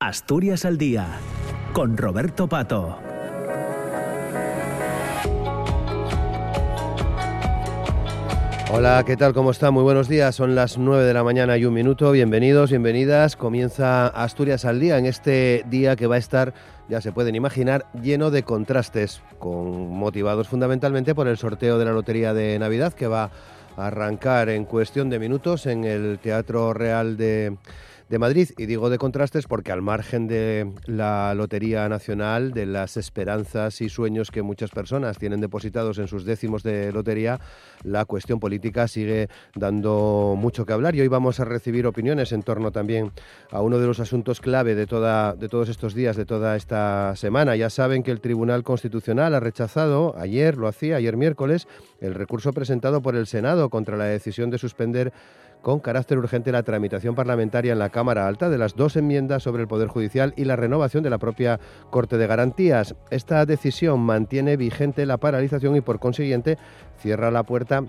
Asturias al Día, con Roberto Pato. Hola, ¿qué tal? ¿Cómo está? Muy buenos días. Son las 9 de la mañana y un minuto. Bienvenidos, bienvenidas. Comienza Asturias al Día en este día que va a estar, ya se pueden imaginar, lleno de contrastes, con, motivados fundamentalmente por el sorteo de la Lotería de Navidad que va a arrancar en cuestión de minutos en el Teatro Real de de Madrid. Y digo de contrastes porque al margen de la Lotería Nacional, de las esperanzas y sueños que muchas personas tienen depositados en sus décimos de lotería, la cuestión política sigue dando mucho que hablar y hoy vamos a recibir opiniones en torno también a uno de los asuntos clave de, toda, de todos estos días, de toda esta semana. Ya saben que el Tribunal Constitucional ha rechazado, ayer lo hacía, ayer miércoles, el recurso presentado por el Senado contra la decisión de suspender con carácter urgente la tramitación parlamentaria en la Cámara Alta de las dos enmiendas sobre el Poder Judicial y la renovación de la propia Corte de Garantías. Esta decisión mantiene vigente la paralización y por consiguiente cierra la puerta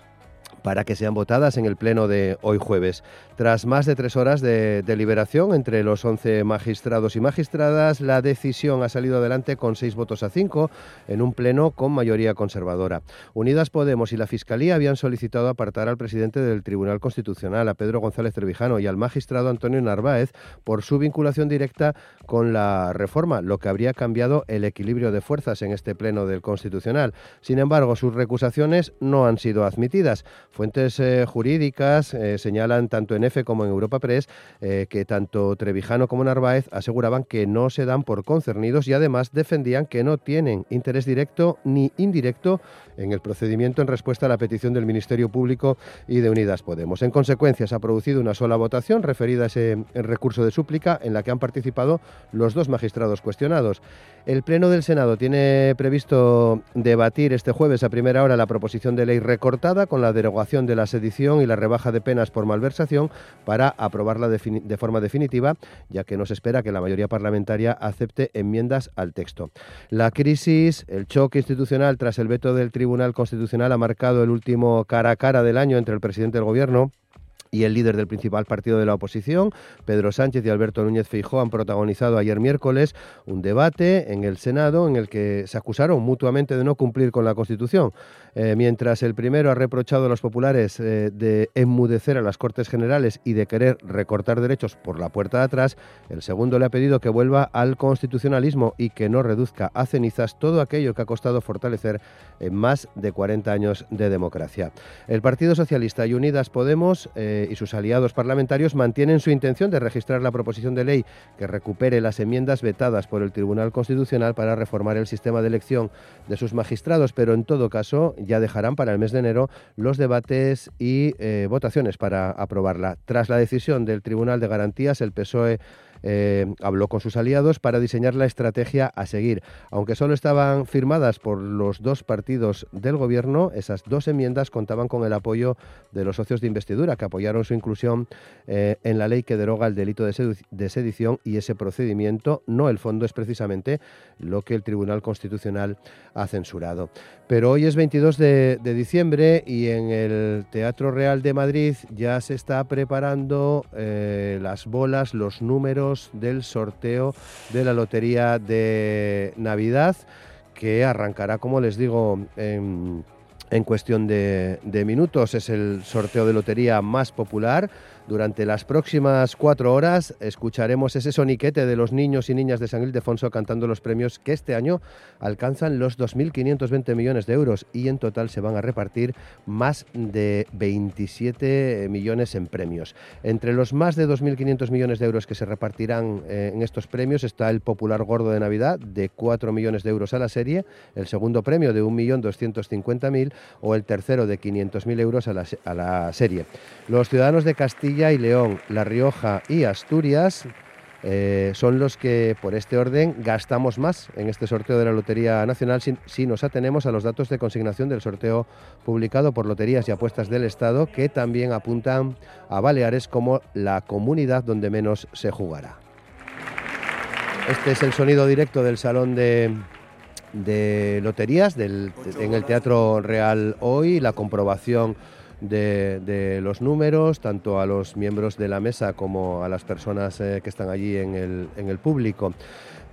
para que sean votadas en el pleno de hoy jueves. Tras más de tres horas de deliberación entre los 11 magistrados y magistradas, la decisión ha salido adelante con seis votos a cinco en un pleno con mayoría conservadora. Unidas Podemos y la Fiscalía habían solicitado apartar al presidente del Tribunal Constitucional, a Pedro González Trevijano, y al magistrado Antonio Narváez por su vinculación directa con la reforma, lo que habría cambiado el equilibrio de fuerzas en este pleno del Constitucional. Sin embargo, sus recusaciones no han sido admitidas. Fuentes eh, jurídicas eh, señalan tanto en EFE como en Europa Press eh, que tanto Trevijano como Narváez aseguraban que no se dan por concernidos y además defendían que no tienen interés directo ni indirecto en el procedimiento en respuesta a la petición del Ministerio Público y de Unidas Podemos. En consecuencia, se ha producido una sola votación referida a ese recurso de súplica en la que han participado los dos magistrados cuestionados. El Pleno del Senado tiene previsto debatir este jueves a primera hora la proposición de ley recortada con la derogación de la sedición y la rebaja de penas por malversación para aprobarla de, forma definitiva, ya que no se espera que la mayoría parlamentaria acepte enmiendas al texto. La crisis, el choque institucional tras el veto del Tribunal Constitucional ha marcado el último cara a cara del año entre el presidente del Gobierno y el líder del principal partido de la oposición, Pedro Sánchez y Alberto Núñez Feijó, han protagonizado ayer miércoles un debate en el Senado en el que se acusaron mutuamente de no cumplir con la Constitución. Eh, mientras el primero ha reprochado a los populares eh, de enmudecer a las Cortes Generales y de querer recortar derechos por la puerta de atrás, el segundo le ha pedido que vuelva al constitucionalismo y que no reduzca a cenizas todo aquello que ha costado fortalecer en más de 40 años de democracia. El Partido Socialista y Unidas Podemos eh, y sus aliados parlamentarios mantienen su intención de registrar la proposición de ley que recupere las enmiendas vetadas por el Tribunal Constitucional para reformar el sistema de elección de sus magistrados, pero en todo caso ya dejarán para el mes de enero los debates y eh, votaciones para aprobarla. Tras la decisión del Tribunal de Garantías, el PSOE eh, habló con sus aliados para diseñar la estrategia a seguir. Aunque solo estaban firmadas por los dos partidos del Gobierno, esas dos enmiendas contaban con el apoyo de los socios de investidura, que apoyaron su inclusión eh, en la ley que deroga el delito de, sedición y ese procedimiento, no el fondo, es precisamente lo que el Tribunal Constitucional ha censurado. Pero hoy es 22 de, diciembre y en el Teatro Real de Madrid ya se está preparando eh, las bolas, los números, del sorteo de la Lotería de Navidad, que arrancará, como les digo, en, cuestión de, de minutos. Es el sorteo de lotería más popular durante las próximas cuatro horas escucharemos ese soniquete de los niños y niñas de San Ildefonso cantando los premios que este año alcanzan los 2.520 millones de euros y en total se van a repartir más de 27 millones en premios. Entre los más de 2.500 millones de euros que se repartirán eh, en estos premios está el popular gordo de Navidad de 4 millones de euros a la serie, el segundo premio de 1.250.000 o el tercero de 500.000 euros a la, a la serie. Los ciudadanos de Castilla y León, La Rioja y Asturias eh, son los que por este orden gastamos más en este sorteo de la Lotería Nacional si, nos atenemos a los datos de consignación del sorteo publicado por Loterías y Apuestas del Estado que también apuntan a Baleares como la comunidad donde menos se jugará. Este es el sonido directo del Salón de, Loterías en el Teatro Real hoy, la comprobación de, los números, tanto a los miembros de la mesa como a las personas eh, que están allí en el, en el público.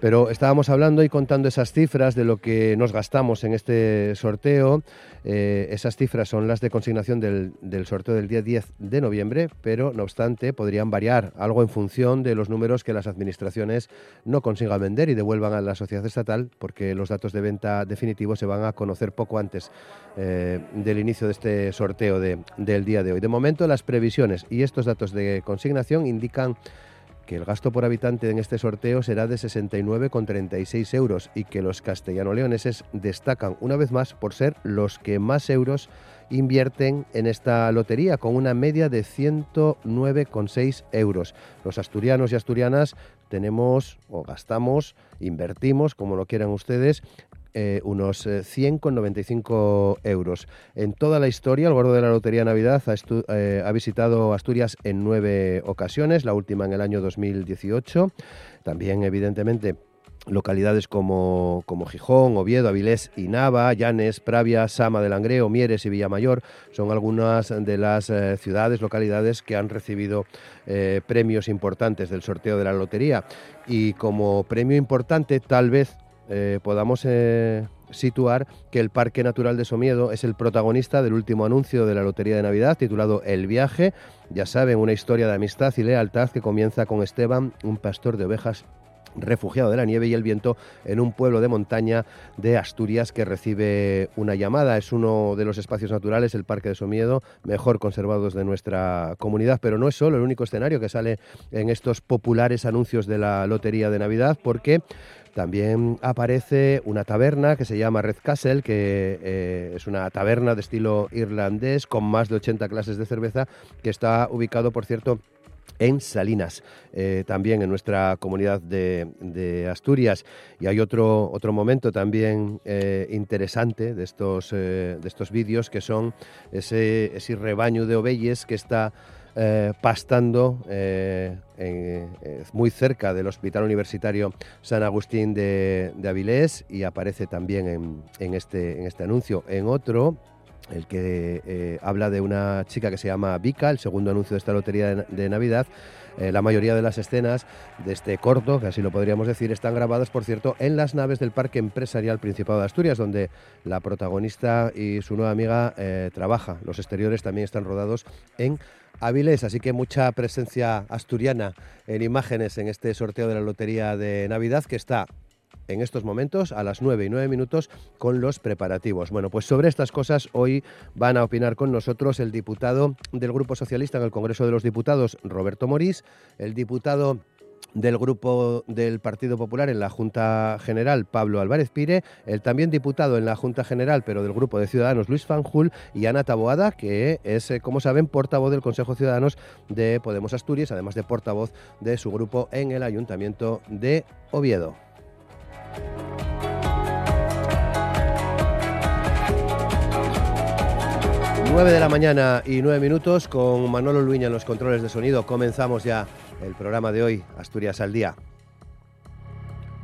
Pero estábamos hablando y contando esas cifras de lo que nos gastamos en este sorteo. Eh, esas cifras son las de consignación del, sorteo del día 10 de noviembre, pero no obstante podrían variar algo en función de los números que las administraciones no consigan vender y devuelvan a la sociedad estatal, porque los datos de venta definitivos se van a conocer poco antes eh, del inicio de este sorteo del día de hoy. De momento, las previsiones y estos datos de consignación indican que el gasto por habitante en este sorteo será de 69,36 euros y que los castellano-leoneses destacan una vez más por ser los que más euros invierten en esta lotería, con una media de 109,6 euros. Los asturianos y asturianas tenemos o gastamos, invertimos, como lo quieran ustedes, eh, unos 100,95 eh, euros. En toda la historia, el gordo de la Lotería Navidad ha, eh, ha, visitado Asturias en nueve ocasiones, la última en el año 2018. También, evidentemente, localidades como, como, Gijón, Oviedo, Avilés y Nava, Llanes, Pravia, Sama de Langreo, Mieres y Villamayor son algunas de las ciudades, localidades que han recibido premios importantes del sorteo de la lotería. Y como premio importante, tal vez eh, podamos eh, situar que el Parque Natural de Somiedo es el protagonista del último anuncio de la Lotería de Navidad titulado El viaje. Ya saben, una historia de amistad y lealtad que comienza con Esteban, un pastor de ovejas refugiado de la nieve y el viento en un pueblo de montaña de Asturias que recibe una llamada. Es uno de los espacios naturales, el Parque de Somiedo, mejor conservados de nuestra comunidad, pero no es solo el único escenario que sale en estos populares anuncios de la Lotería de Navidad, porque también aparece una taberna que se llama Red Castle, que eh, es una taberna de estilo irlandés con más de 80 clases de cerveza, que está ubicado, por cierto, en Salinas, eh, también en nuestra comunidad de, Asturias. Y hay otro, otro momento también eh, interesante de estos, de estos vídeos, que son ese, ese rebaño de ovelles que está eh, pastando eh, eh, muy cerca del Hospital Universitario San Agustín de, Avilés y aparece también en, este, en este anuncio. En otro, el que habla de una chica que se llama Vika, el segundo anuncio de esta lotería de, Navidad. la mayoría de las escenas de este corto, que así lo podríamos decir, están grabadas, por cierto, en las naves del Parque Empresarial Principado de Asturias, donde la protagonista y su nueva amiga trabaja. Los exteriores también están rodados en Avilés, así que mucha presencia asturiana en imágenes en este sorteo de la Lotería de Navidad que está en estos momentos a las 9 y 9 minutos con los preparativos. Bueno, pues sobre estas cosas hoy van a opinar con nosotros el diputado del Grupo Socialista en el Congreso de los Diputados, Roberto Morís, el diputado del grupo del Partido Popular en la Junta General, Pablo Álvarez Pire, el también diputado en la Junta General, pero del grupo de Ciudadanos, Luis Fanjul, y Ana Taboada, que es, eh, como saben, portavoz del Consejo Ciudadanos de Podemos Asturias, además de portavoz de su grupo en el Ayuntamiento de Oviedo. 9 de la mañana y 9 minutos con Manolo Luña en los controles de sonido. Comenzamos ya el programa de hoy, Asturias al Día.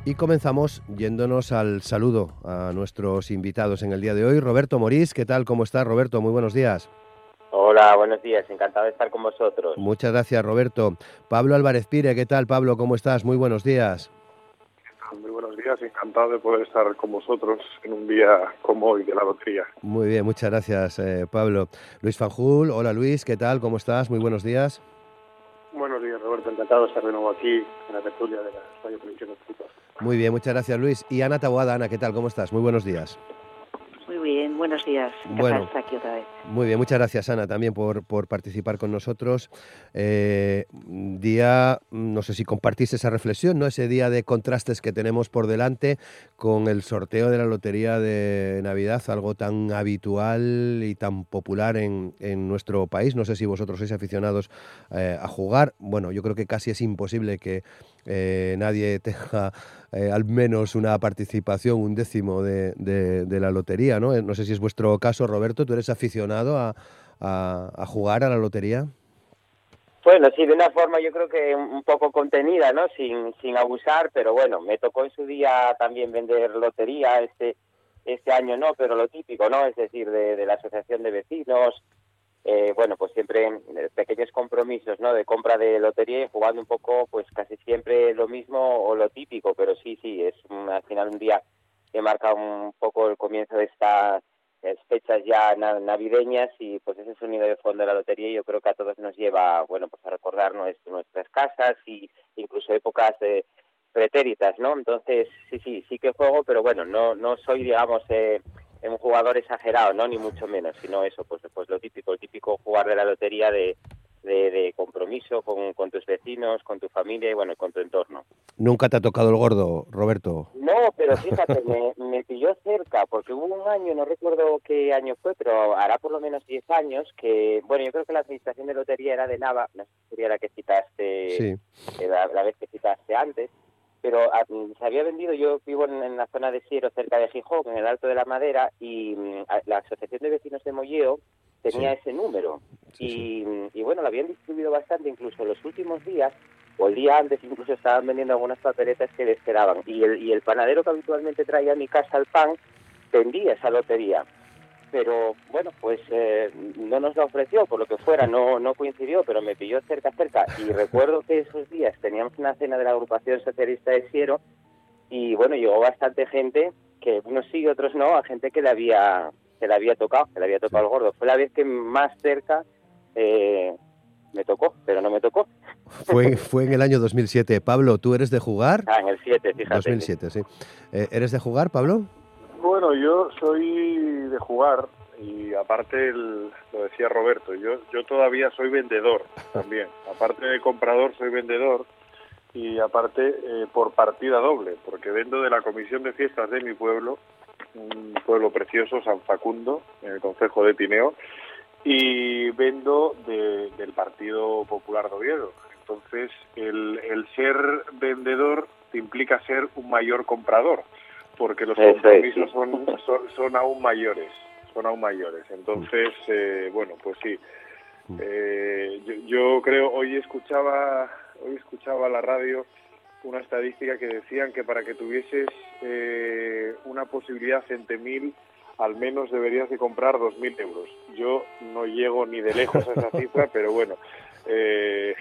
Y comenzamos yéndonos al saludo a nuestros invitados en el día de hoy. Roberto Morís, ¿qué tal? ¿Cómo estás, Roberto? Muy buenos días. Hola, buenos días, encantado de estar con vosotros. Muchas gracias, Roberto. Pablo Álvarez Pire, ¿qué tal, Pablo? ¿Cómo estás? Muy buenos días. Buenos días, encantado de poder estar con vosotros en un día como hoy de la lotería. Muy bien, muchas gracias, eh, Pablo. Luis Fanjul, hola Luis, ¿qué tal? ¿Cómo estás? Muy buenos días. Buenos días, Roberto. Encantado de estar de nuevo aquí en la tertulia de la Radio Televisión Muy bien, muchas gracias, Luis. Y Ana Taboada, Ana, ¿qué tal? ¿Cómo estás? Muy buenos días. Muy bien, buenos días. Bueno, aquí otra vez. Muy bien, muchas gracias Ana también por, por participar con nosotros. Eh, día, no sé si compartís esa reflexión, ¿no? Ese día de contrastes que tenemos por delante con el sorteo de la Lotería de Navidad, algo tan habitual y tan popular en, en nuestro país. No sé si vosotros sois aficionados eh, a jugar. Bueno, yo creo que casi es imposible que eh, nadie tenga eh, al menos una participación, un décimo de, de, la lotería, ¿no? No sé si es vuestro caso, Roberto, ¿tú eres aficionado a, a, jugar a la lotería? Bueno, sí, de una forma yo creo que un poco contenida, ¿no? Sin, sin abusar, pero bueno, me tocó en su día también vender lotería este este año no, pero lo típico, ¿no? Es decir, de, de la asociación de vecinos, eh, bueno, pues siempre eh, pequeños compromisos, ¿no? De compra de lotería y jugando un poco, pues casi siempre lo mismo o lo típico, pero sí, sí, es al final un día que marca un poco el comienzo de estas fechas ya navideñas y pues ese sonido de fondo de la lotería yo creo que a todos nos lleva, bueno, pues a recordar nuestras casas y incluso épocas de pretéritas, ¿no? Entonces, sí, sí, sí que juego, pero bueno, no, no soy, digamos, eh, un jugador exagerado, ¿no? Ni mucho menos, sino eso, pues, pues lo típico, el típico jugar de la lotería de, de, compromiso con, con, tus vecinos, con tu familia y bueno, con tu entorno. ¿Nunca te ha tocado el gordo, Roberto? No, pero fíjate, me, me, pilló cerca, porque hubo un año, no recuerdo qué año fue, pero hará por lo menos 10 años, que, bueno, yo creo que la administración de lotería era de Nava, no sé si sería la que citaste, sí. Eh, la, la, vez que citaste antes, pero ah, mm, se había vendido, yo vivo en, la zona de Siero, cerca de Gijón, en el Alto de la Madera, y mm, la Asociación de Vecinos de Molleo tenía ese número. y, mm, y, bueno, lo habían distribuido bastante, incluso en los últimos días, o el día antes, incluso estaban vendiendo algunas papeletas que les quedaban. Y el, y el panadero que habitualmente traía a mi casa el pan, vendía esa lotería pero bueno, pues eh, no nos la ofreció, por lo que fuera, no, no coincidió, pero me pilló cerca, cerca. Y recuerdo que esos días teníamos una cena de la agrupación socialista de Siero y bueno, llegó bastante gente, que unos sí y otros no, a gente que le había, que le había tocado, que le había tocado el gordo. Fue la vez que más cerca eh, me tocó, pero no me tocó. Fue, fue en el año 2007. Pablo, ¿tú eres de jugar? Ah, en el 7, fíjate. 2007, sí. Eh, ¿Eres de jugar, Pablo? Bueno, yo soy de jugar y aparte lo decía Roberto, yo yo todavía soy vendedor también. Aparte de comprador soy vendedor y aparte eh, por partida doble, porque vendo de la comisión de fiestas de mi pueblo, un pueblo precioso, San Facundo, en el concejo de Tineo, y vendo del Partido Popular de Oviedo. Entonces, el, el ser vendedor implica ser un mayor comprador porque los compromisos son, son, aún mayores, son aún mayores. Entonces, eh, bueno, pues sí. Mm. Eh, yo, creo, hoy escuchaba, hoy escuchaba la radio una estadística que decían que para que tuvieses eh, una posibilidad mil al menos deberías de comprar 2.000 euros. Yo no llego ni de lejos a esa cifra, pero bueno, eh,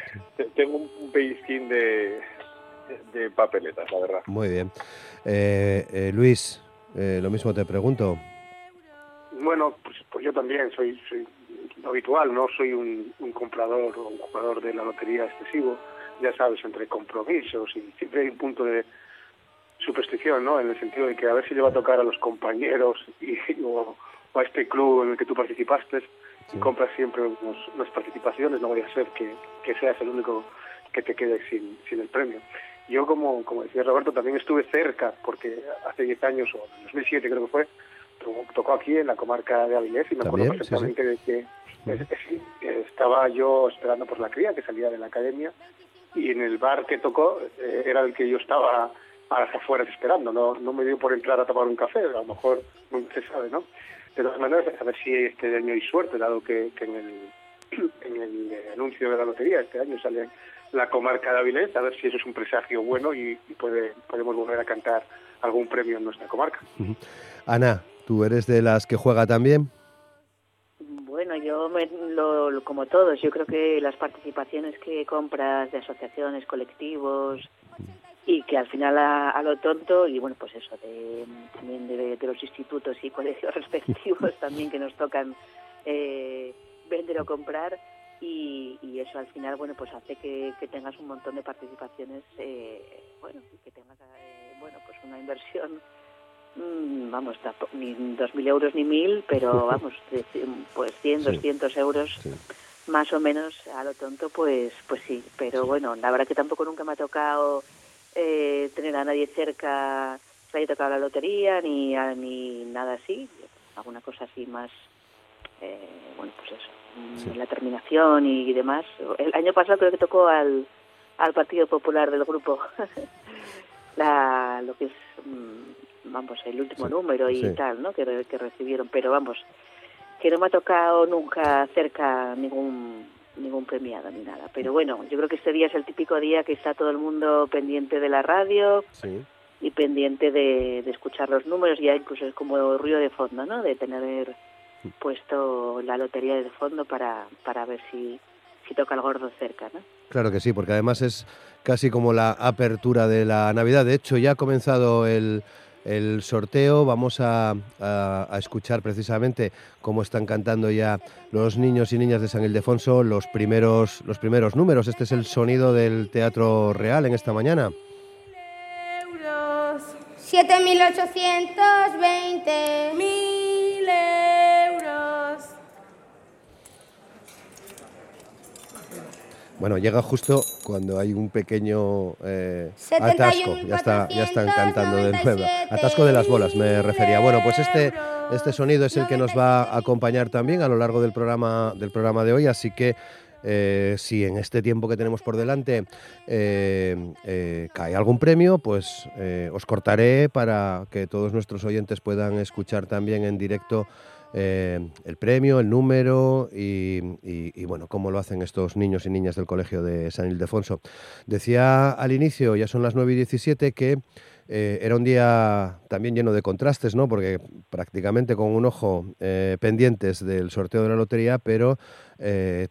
tengo un pellizquín de, de papeletas, la verdad. Muy bien. Eh, eh, Luis, eh, lo mismo te pregunto. Bueno, pues, pues yo también soy, soy habitual, no soy un, comprador o un jugador de la lotería excesivo, ya sabes, entre compromisos y siempre hay un punto de superstición, ¿no? En el sentido de que a ver si le va a tocar a los compañeros y, o, a este club en el que tú participaste, y compras siempre unas participaciones, no vaya a ser que, que seas el único que te quede sin, sin el premio. Yo, como, como decía Roberto, también estuve cerca, porque hace 10 años, o en 2007 creo que fue, tocó aquí en la comarca de Avilés y me acuerdo perfectamente de que estaba yo esperando por la cría que salía de la academia y en el bar que tocó eh, era el que yo estaba a las afueras esperando, no, no me dio por entrar a tomar un café, a lo mejor no se sabe, ¿no? De todas maneras, a ver si este año hay suerte, dado que, que en, el, en el anuncio de la lotería este año sale la comarca de Avilés, a ver si eso es un presagio bueno y, puede, podemos volver a cantar algún premio en nuestra comarca. Ana, ¿tú eres de las que juega también? Bueno, yo lo, como todos, yo creo que las participaciones que compras de asociaciones, colectivos y que al final a, lo tonto y bueno pues eso de, también de, los institutos y colegios respectivos también que nos tocan eh, vender o comprar y, eso al final bueno pues hace que, tengas un montón de participaciones eh, bueno que tengas eh, bueno pues una inversión mm, vamos ni 2.000 euros ni 1.000 pero vamos pues 100 200 euros más o menos a lo tonto pues pues sí. Pero bueno la verdad que tampoco nunca me ha tocado eh, tener a nadie cerca que haya tocado la lotería ni ni nada así. Alguna cosa así más bueno pues eso la terminación y demás. El año pasado creo que tocó al, al Partido Popular del grupo la, lo que es, mm, vamos, el último número y tal, ¿no? Que, que recibieron, pero vamos, que no me ha tocado nunca cerca ningún ningún premiado ni nada. Pero bueno, yo creo que este día es el típico día que está todo el mundo pendiente de la radio y pendiente de, de escuchar los números, ya incluso es como ruido de fondo, ¿no? De tener puesto la lotería de fondo para, para ver si, si toca el gordo cerca, ¿no? Claro que sí, porque además es casi como la apertura de la Navidad. De hecho, ya ha comenzado el, el sorteo. Vamos a, a, a, escuchar precisamente cómo están cantando ya los niños y niñas de San Ildefonso los primeros, los primeros números. Este es el sonido del Teatro Real en esta mañana. 7.820. 1.000 Bueno, llega justo cuando hay un pequeño eh, atasco. Ya, está, ya están cantando de nuevo. Atasco de las bolas, me refería. Bueno, pues este, este sonido es el que nos va a acompañar también a lo largo del programa, del programa de hoy, así que eh, si en este tiempo que tenemos por delante eh, cae algún premio, pues os cortaré para que todos nuestros oyentes puedan escuchar también en directo eh, el premio, el número y, bueno, cómo lo hacen estos niños y niñas del Colegio de San Ildefonso. Decía al inicio, ya son las 9 y 17, que eh, era un día también lleno de contrastes, ¿no? Porque prácticamente con un ojo eh, pendientes del sorteo de la lotería, pero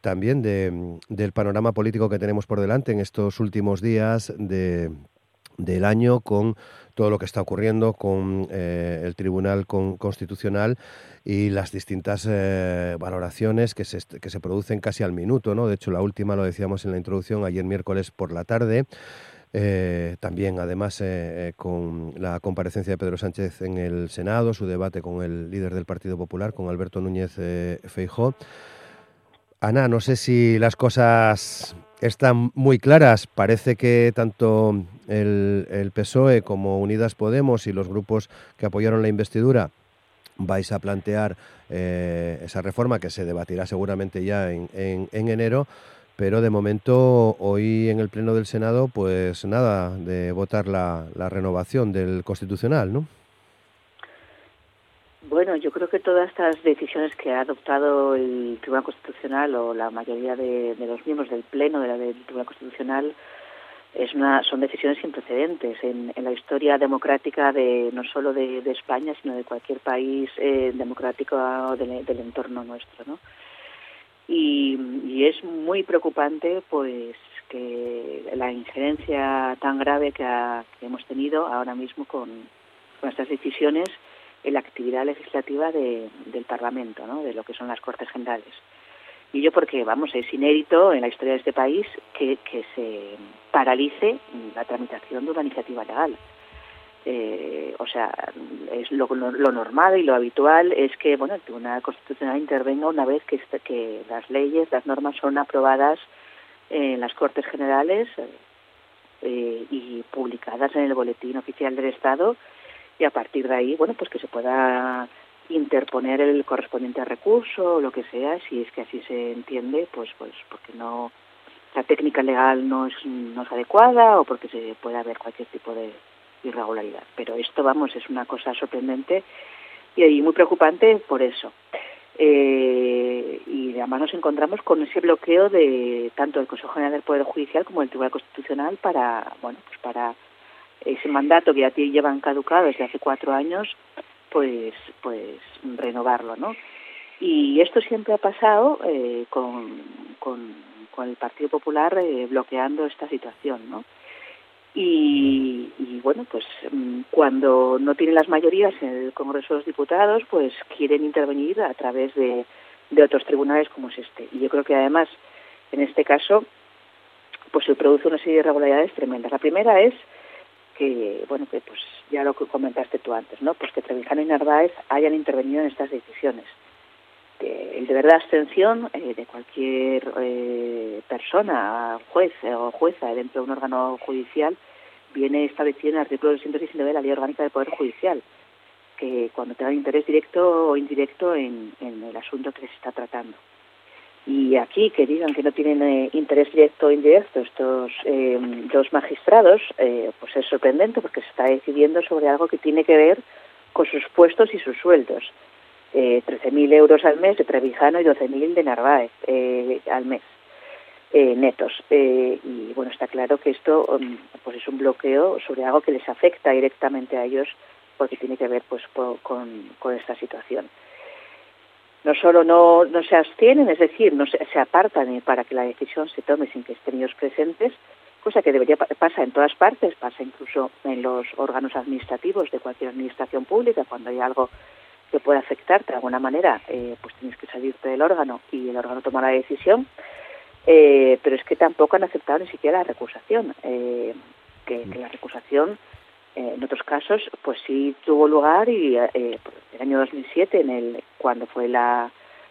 también del panorama político que tenemos por delante en estos últimos días del año con todo lo que está ocurriendo con el Tribunal Constitucional y las distintas eh, valoraciones que se, que se producen casi al minuto. ¿no? De hecho, la última lo decíamos en la introducción ayer miércoles por la tarde. Eh, también, además, eh, con la comparecencia de Pedro Sánchez en el Senado, su debate con el líder del Partido Popular, con Alberto Núñez Feijó. Ana, no sé si las cosas están muy claras. Parece que tanto el, PSOE como Unidas Podemos y los grupos que apoyaron la investidura vais a plantear eh, esa reforma que se debatirá seguramente ya en, enero, pero de momento hoy en el Pleno del Senado, pues nada de votar la, renovación del Constitucional, ¿no? Bueno, yo creo que todas estas decisiones que ha adoptado el Tribunal Constitucional o la mayoría de, los miembros del Pleno de la, del Tribunal Constitucional es una, son decisiones sin precedentes en, la historia democrática de no solo de, España, sino de cualquier país eh, democrático del, entorno nuestro. ¿no? Y, es muy preocupante pues que la injerencia tan grave que, hemos tenido ahora mismo con, estas decisiones en la actividad legislativa de, del Parlamento, ¿no? de lo que son las Cortes Generales. Y yo porque, vamos, es inédito en la historia de este país que, que se paralice la tramitación de una iniciativa legal. Eh, o sea, es lo, normal y lo habitual es que bueno el Tribunal Constitucional intervenga una vez que, este, que las leyes, las normas son aprobadas en las Cortes Generales eh, y publicadas en el Boletín Oficial del Estado y a partir de ahí, bueno, pues que se pueda interponer el correspondiente recurso o lo que sea, si es que así se entiende, pues pues porque no la técnica legal no es, no es adecuada o porque se puede haber cualquier tipo de irregularidad. Pero esto, vamos, es una cosa sorprendente y, muy preocupante por eso. Eh, y además nos encontramos con ese bloqueo de tanto el Consejo General del Poder Judicial como el Tribunal Constitucional para, bueno, pues para ese mandato que ya llevan caducado desde hace cuatro años, pues, pues renovarlo, ¿no? Y esto siempre ha pasado eh, con, con el Partido Popular eh, bloqueando esta situación, ¿no? Y, bueno, pues mm, cuando no tienen las mayorías en el Congreso de los Diputados, pues quieren intervenir a través de, de otros tribunales como es este. Y yo creo que además, en este caso, pues se produce una serie de irregularidades tremendas. La primera es que, bueno, que pues ya lo que comentaste tú antes, ¿no? Pues que Trevijano y Narváez hayan intervenido en estas decisiones el deber de abstención eh, de cualquier eh, persona, juez o jueza dentro de un órgano judicial viene establecido en el artículo 219 de la Ley Orgánica del Poder Judicial, que cuando tengan interés directo o indirecto en, el asunto que se está tratando. Y aquí que digan que no tienen eh, interés directo o indirecto estos dos magistrados, pues es sorprendente porque se está decidiendo sobre algo que tiene que ver con sus puestos y sus sueldos eh, 13.000 euros al mes de Trevijano y 12.000 de Narváez eh, al mes eh, netos. Eh, y bueno, está claro que esto um, pues es un bloqueo sobre algo que les afecta directamente a ellos porque tiene que ver pues con, con esta situación. No solo no, no se abstienen, es decir, no se, se apartan para que la decisión se tome sin que estén ellos presentes, cosa que debería pasa en todas partes, pasa incluso en los órganos administrativos de cualquier administración pública, cuando hay algo que puede afectarte de alguna manera, eh, pues tienes que salirte del órgano y el órgano toma la decisión. Eh, pero es que tampoco han aceptado ni siquiera la recusación, eh, que, que, la recusación eh, en otros casos pues sí tuvo lugar y eh, el año 2007, en el, cuando fue la,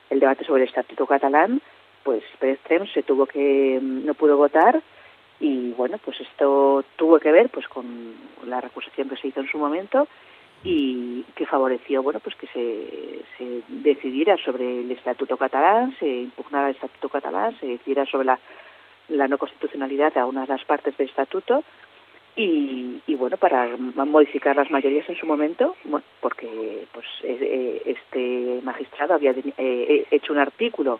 el debate sobre el Estatuto catalán, pues Pérez se tuvo que, no pudo votar y bueno, pues esto tuvo que ver pues con la recusación que se hizo en su momento y que favoreció bueno pues que se, decidiera sobre el estatuto catalán, se impugnara el estatuto catalán, se decidiera sobre la, la no constitucionalidad de algunas de las partes del estatuto y, y bueno para modificar las mayorías en su momento bueno, porque pues eh, este magistrado había eh, hecho un artículo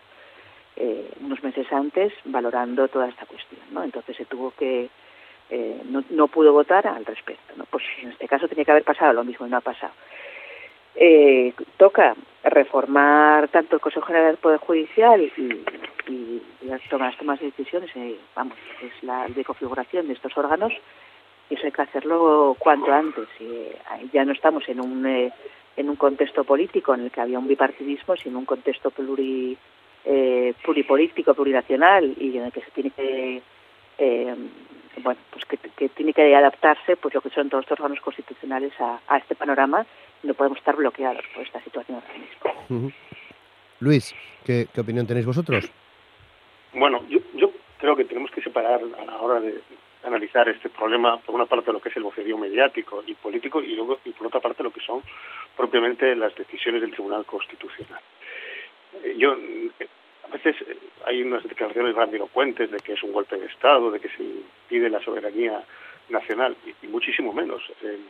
eh, unos meses antes valorando toda esta cuestión no entonces se tuvo que eh, no, no, pudo votar al respecto. ¿no? Pues en este caso tenía que haber pasado lo mismo y no ha pasado. Eh, toca reformar tanto el Consejo General del Poder Judicial y, y, las tomas, de decisiones, eh, vamos, es la de configuración de estos órganos, eso hay que hacerlo cuanto antes. Y, eh, ya no estamos en un, eh, en un contexto político en el que había un bipartidismo, sino un contexto pluri, eh, pluripolítico, plurinacional, y en el que se tiene que eh, bueno, pues que, que, tiene que adaptarse, pues lo que son todos los órganos constitucionales a, a este panorama. No podemos estar bloqueados por esta situación ahora mismo. Uh -huh. Luis, ¿qué, ¿qué, opinión tenéis vosotros? Bueno, yo, yo creo que tenemos que separar a la hora de analizar este problema, por una parte lo que es el vocerío mediático y político y luego y por otra parte lo que son propiamente las decisiones del Tribunal Constitucional. Yo a veces hay unas declaraciones grandilocuentes de que es un golpe de Estado, de que se pide la soberanía nacional, y, muchísimo menos. El,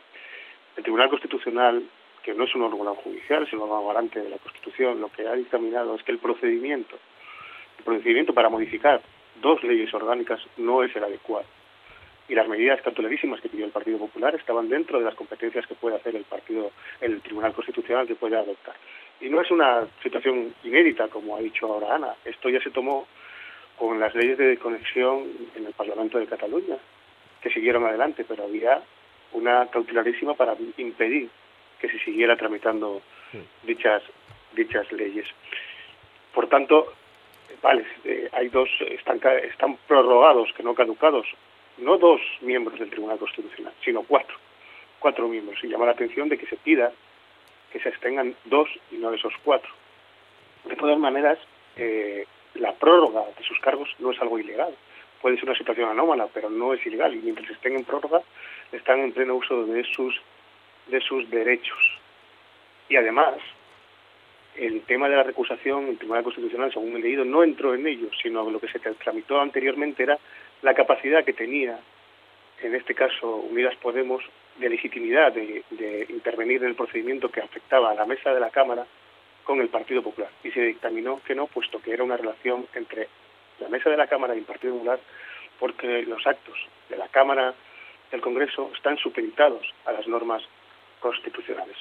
Tribunal Constitucional, que no es un órgano judicial, sino un garante de la Constitución, lo que ha dictaminado es que el procedimiento, el procedimiento para modificar dos leyes orgánicas no es el adecuado. Y las medidas cautelarísimas que pidió el Partido Popular estaban dentro de las competencias que puede hacer el partido, el Tribunal Constitucional que puede adoptar. Y no es una situación inédita, como ha dicho ahora Ana. Esto ya se tomó con las leyes de conexión en el Parlamento de Cataluña, que siguieron adelante, pero había una cautelarísima para impedir que se siguiera tramitando dichas dichas leyes. Por tanto, vale, eh, hay dos, están, están prorrogados, que no caducados, no dos miembros del Tribunal Constitucional, sino cuatro, cuatro miembros. Y llama la atención de que se pida que se abstengan dos y no esos cuatro. De todas maneras, eh, la prórroga de sus cargos no es algo ilegal. Puede ser una situación anómala, pero no es ilegal. Y mientras estén en prórroga, están en pleno uso de sus, de sus derechos. Y además, el tema de la recusación, el Tribunal Constitucional, según he leído, no entró en ello, sino lo que se tramitó anteriormente era la capacidad que tenía, en este caso Unidas Podemos, de legitimidad de, intervenir en el procedimiento que afectaba a la mesa de la Cámara con el Partido Popular. Y se dictaminó que no, puesto que era una relación entre la mesa de la Cámara y el Partido Popular, porque los actos de la Cámara del Congreso están supeditados a las normas constitucionales.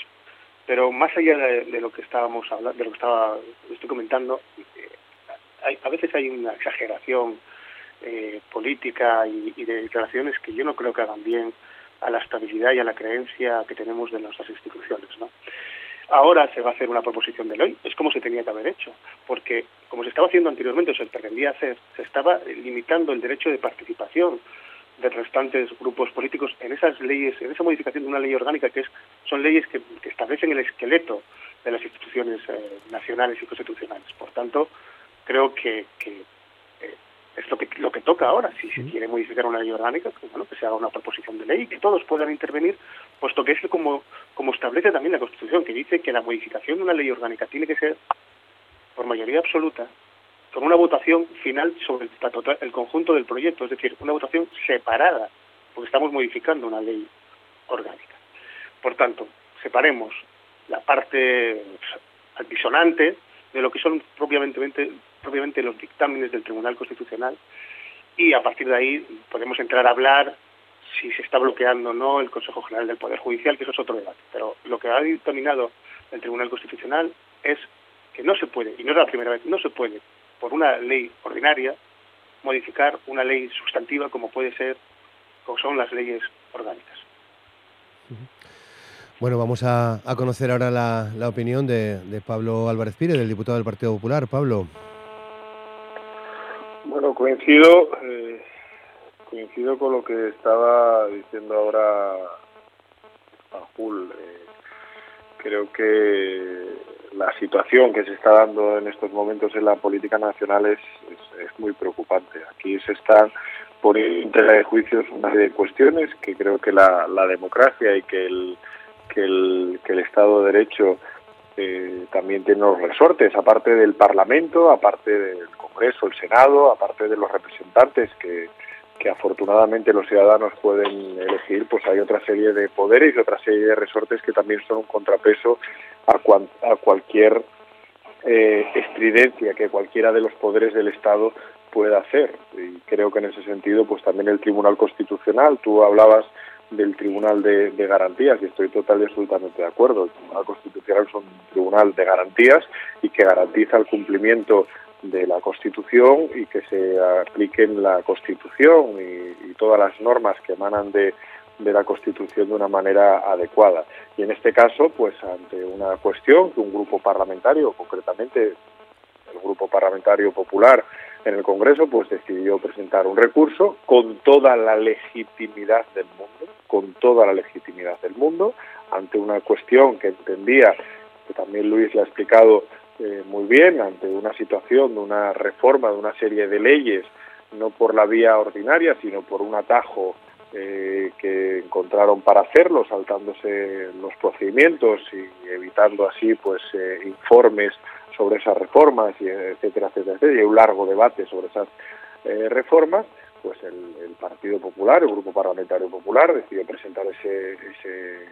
Pero más allá de, lo que estábamos hablando, de lo que estaba estoy comentando, eh, a veces hay una exageración eh, política y, y de declaraciones que yo no creo que hagan bien a la estabilidad y a la creencia que tenemos de nuestras instituciones. ¿no? Ahora se va a hacer una proposición de ley, es como se tenía que haber hecho, porque como se estaba haciendo anteriormente o se pretendía hacer, se estaba limitando el derecho de participación de restantes grupos políticos en esas leyes, en esa modificación de una ley orgánica que es, son leyes que, que establecen el esqueleto de las instituciones eh, nacionales y constitucionales. Por tanto, creo que, que es lo que lo que toca ahora. Si se quiere modificar una ley orgánica pues bueno que se haga una proposición de ley y que todos puedan intervenir puesto que es como como establece también la constitución que dice que la modificación de una ley orgánica tiene que ser por mayoría absoluta con una votación final sobre el, el conjunto del proyecto es decir una votación separada porque estamos modificando una ley orgánica. Por tanto separemos la parte altisonante de lo que son propiamente propiamente los dictámenes del Tribunal Constitucional y a partir de ahí podemos entrar a hablar si se está bloqueando o no el Consejo General del Poder Judicial, que eso es otro debate. Pero lo que ha dictaminado el Tribunal Constitucional es que no se puede, y no es la primera vez, no se puede, por una ley ordinaria, modificar una ley sustantiva como puede ser, o son las leyes orgánicas. Bueno, vamos a, conocer ahora la, opinión de, Pablo Álvarez Pire, del diputado del Partido Popular. Pablo. Coincido, eh, coincido con lo que estaba diciendo ahora Jul. Eh, creo que la situación que se está dando en estos momentos en la política nacional es, es, muy preocupante. Aquí se están poniendo en juicios una serie de cuestiones que creo que la, la democracia y que el, que el, que el Estado de Derecho eh, también tiene los resortes, aparte del Parlamento, aparte del Congreso, el Senado, aparte de los representantes que, que afortunadamente los ciudadanos pueden elegir, pues hay otra serie de poderes y otra serie de resortes que también son un contrapeso a, a cualquier eh, estridencia que cualquiera de los poderes del Estado pueda hacer. Y creo que en ese sentido, pues también el Tribunal Constitucional, tú hablabas del Tribunal de, Garantías y estoy total y absolutamente de acuerdo. El Tribunal Constitucional es un tribunal de garantías y que garantiza el cumplimiento de la Constitución y que se apliquen la Constitución y, todas las normas que emanan de, de, la Constitución de una manera adecuada. Y en este caso, pues ante una cuestión que un grupo parlamentario, concretamente el Grupo Parlamentario Popular en el Congreso, pues decidió presentar un recurso con toda la legitimidad del mundo, con toda la legitimidad del mundo, ante una cuestión que entendía, que también Luis le ha explicado eh, muy bien ante una situación de una reforma de una serie de leyes, no por la vía ordinaria, sino por un atajo eh, que encontraron para hacerlo, saltándose los procedimientos y evitando así pues eh, informes sobre esas reformas y etcétera, etcétera, etcétera, y un largo debate sobre esas reformas, pues el, el, Partido Popular, el Grupo Parlamentario Popular, decidió presentar ese, ese,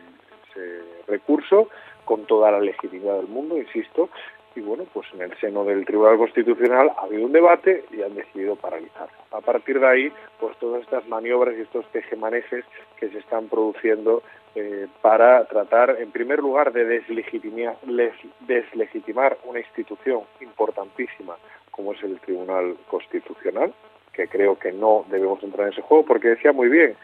ese recurso con toda la legitimidad del mundo, insisto, y bueno, pues en el seno del Tribunal Constitucional ha habido un debate y han decidido paralizar. A partir de ahí, pues todas estas maniobras y estos tejemanejes que se están produciendo eh, para tratar, en primer lugar, de deslegitimar una institución importantísima como es el Tribunal Constitucional, que creo que no debemos entrar en ese juego, porque decía muy bien,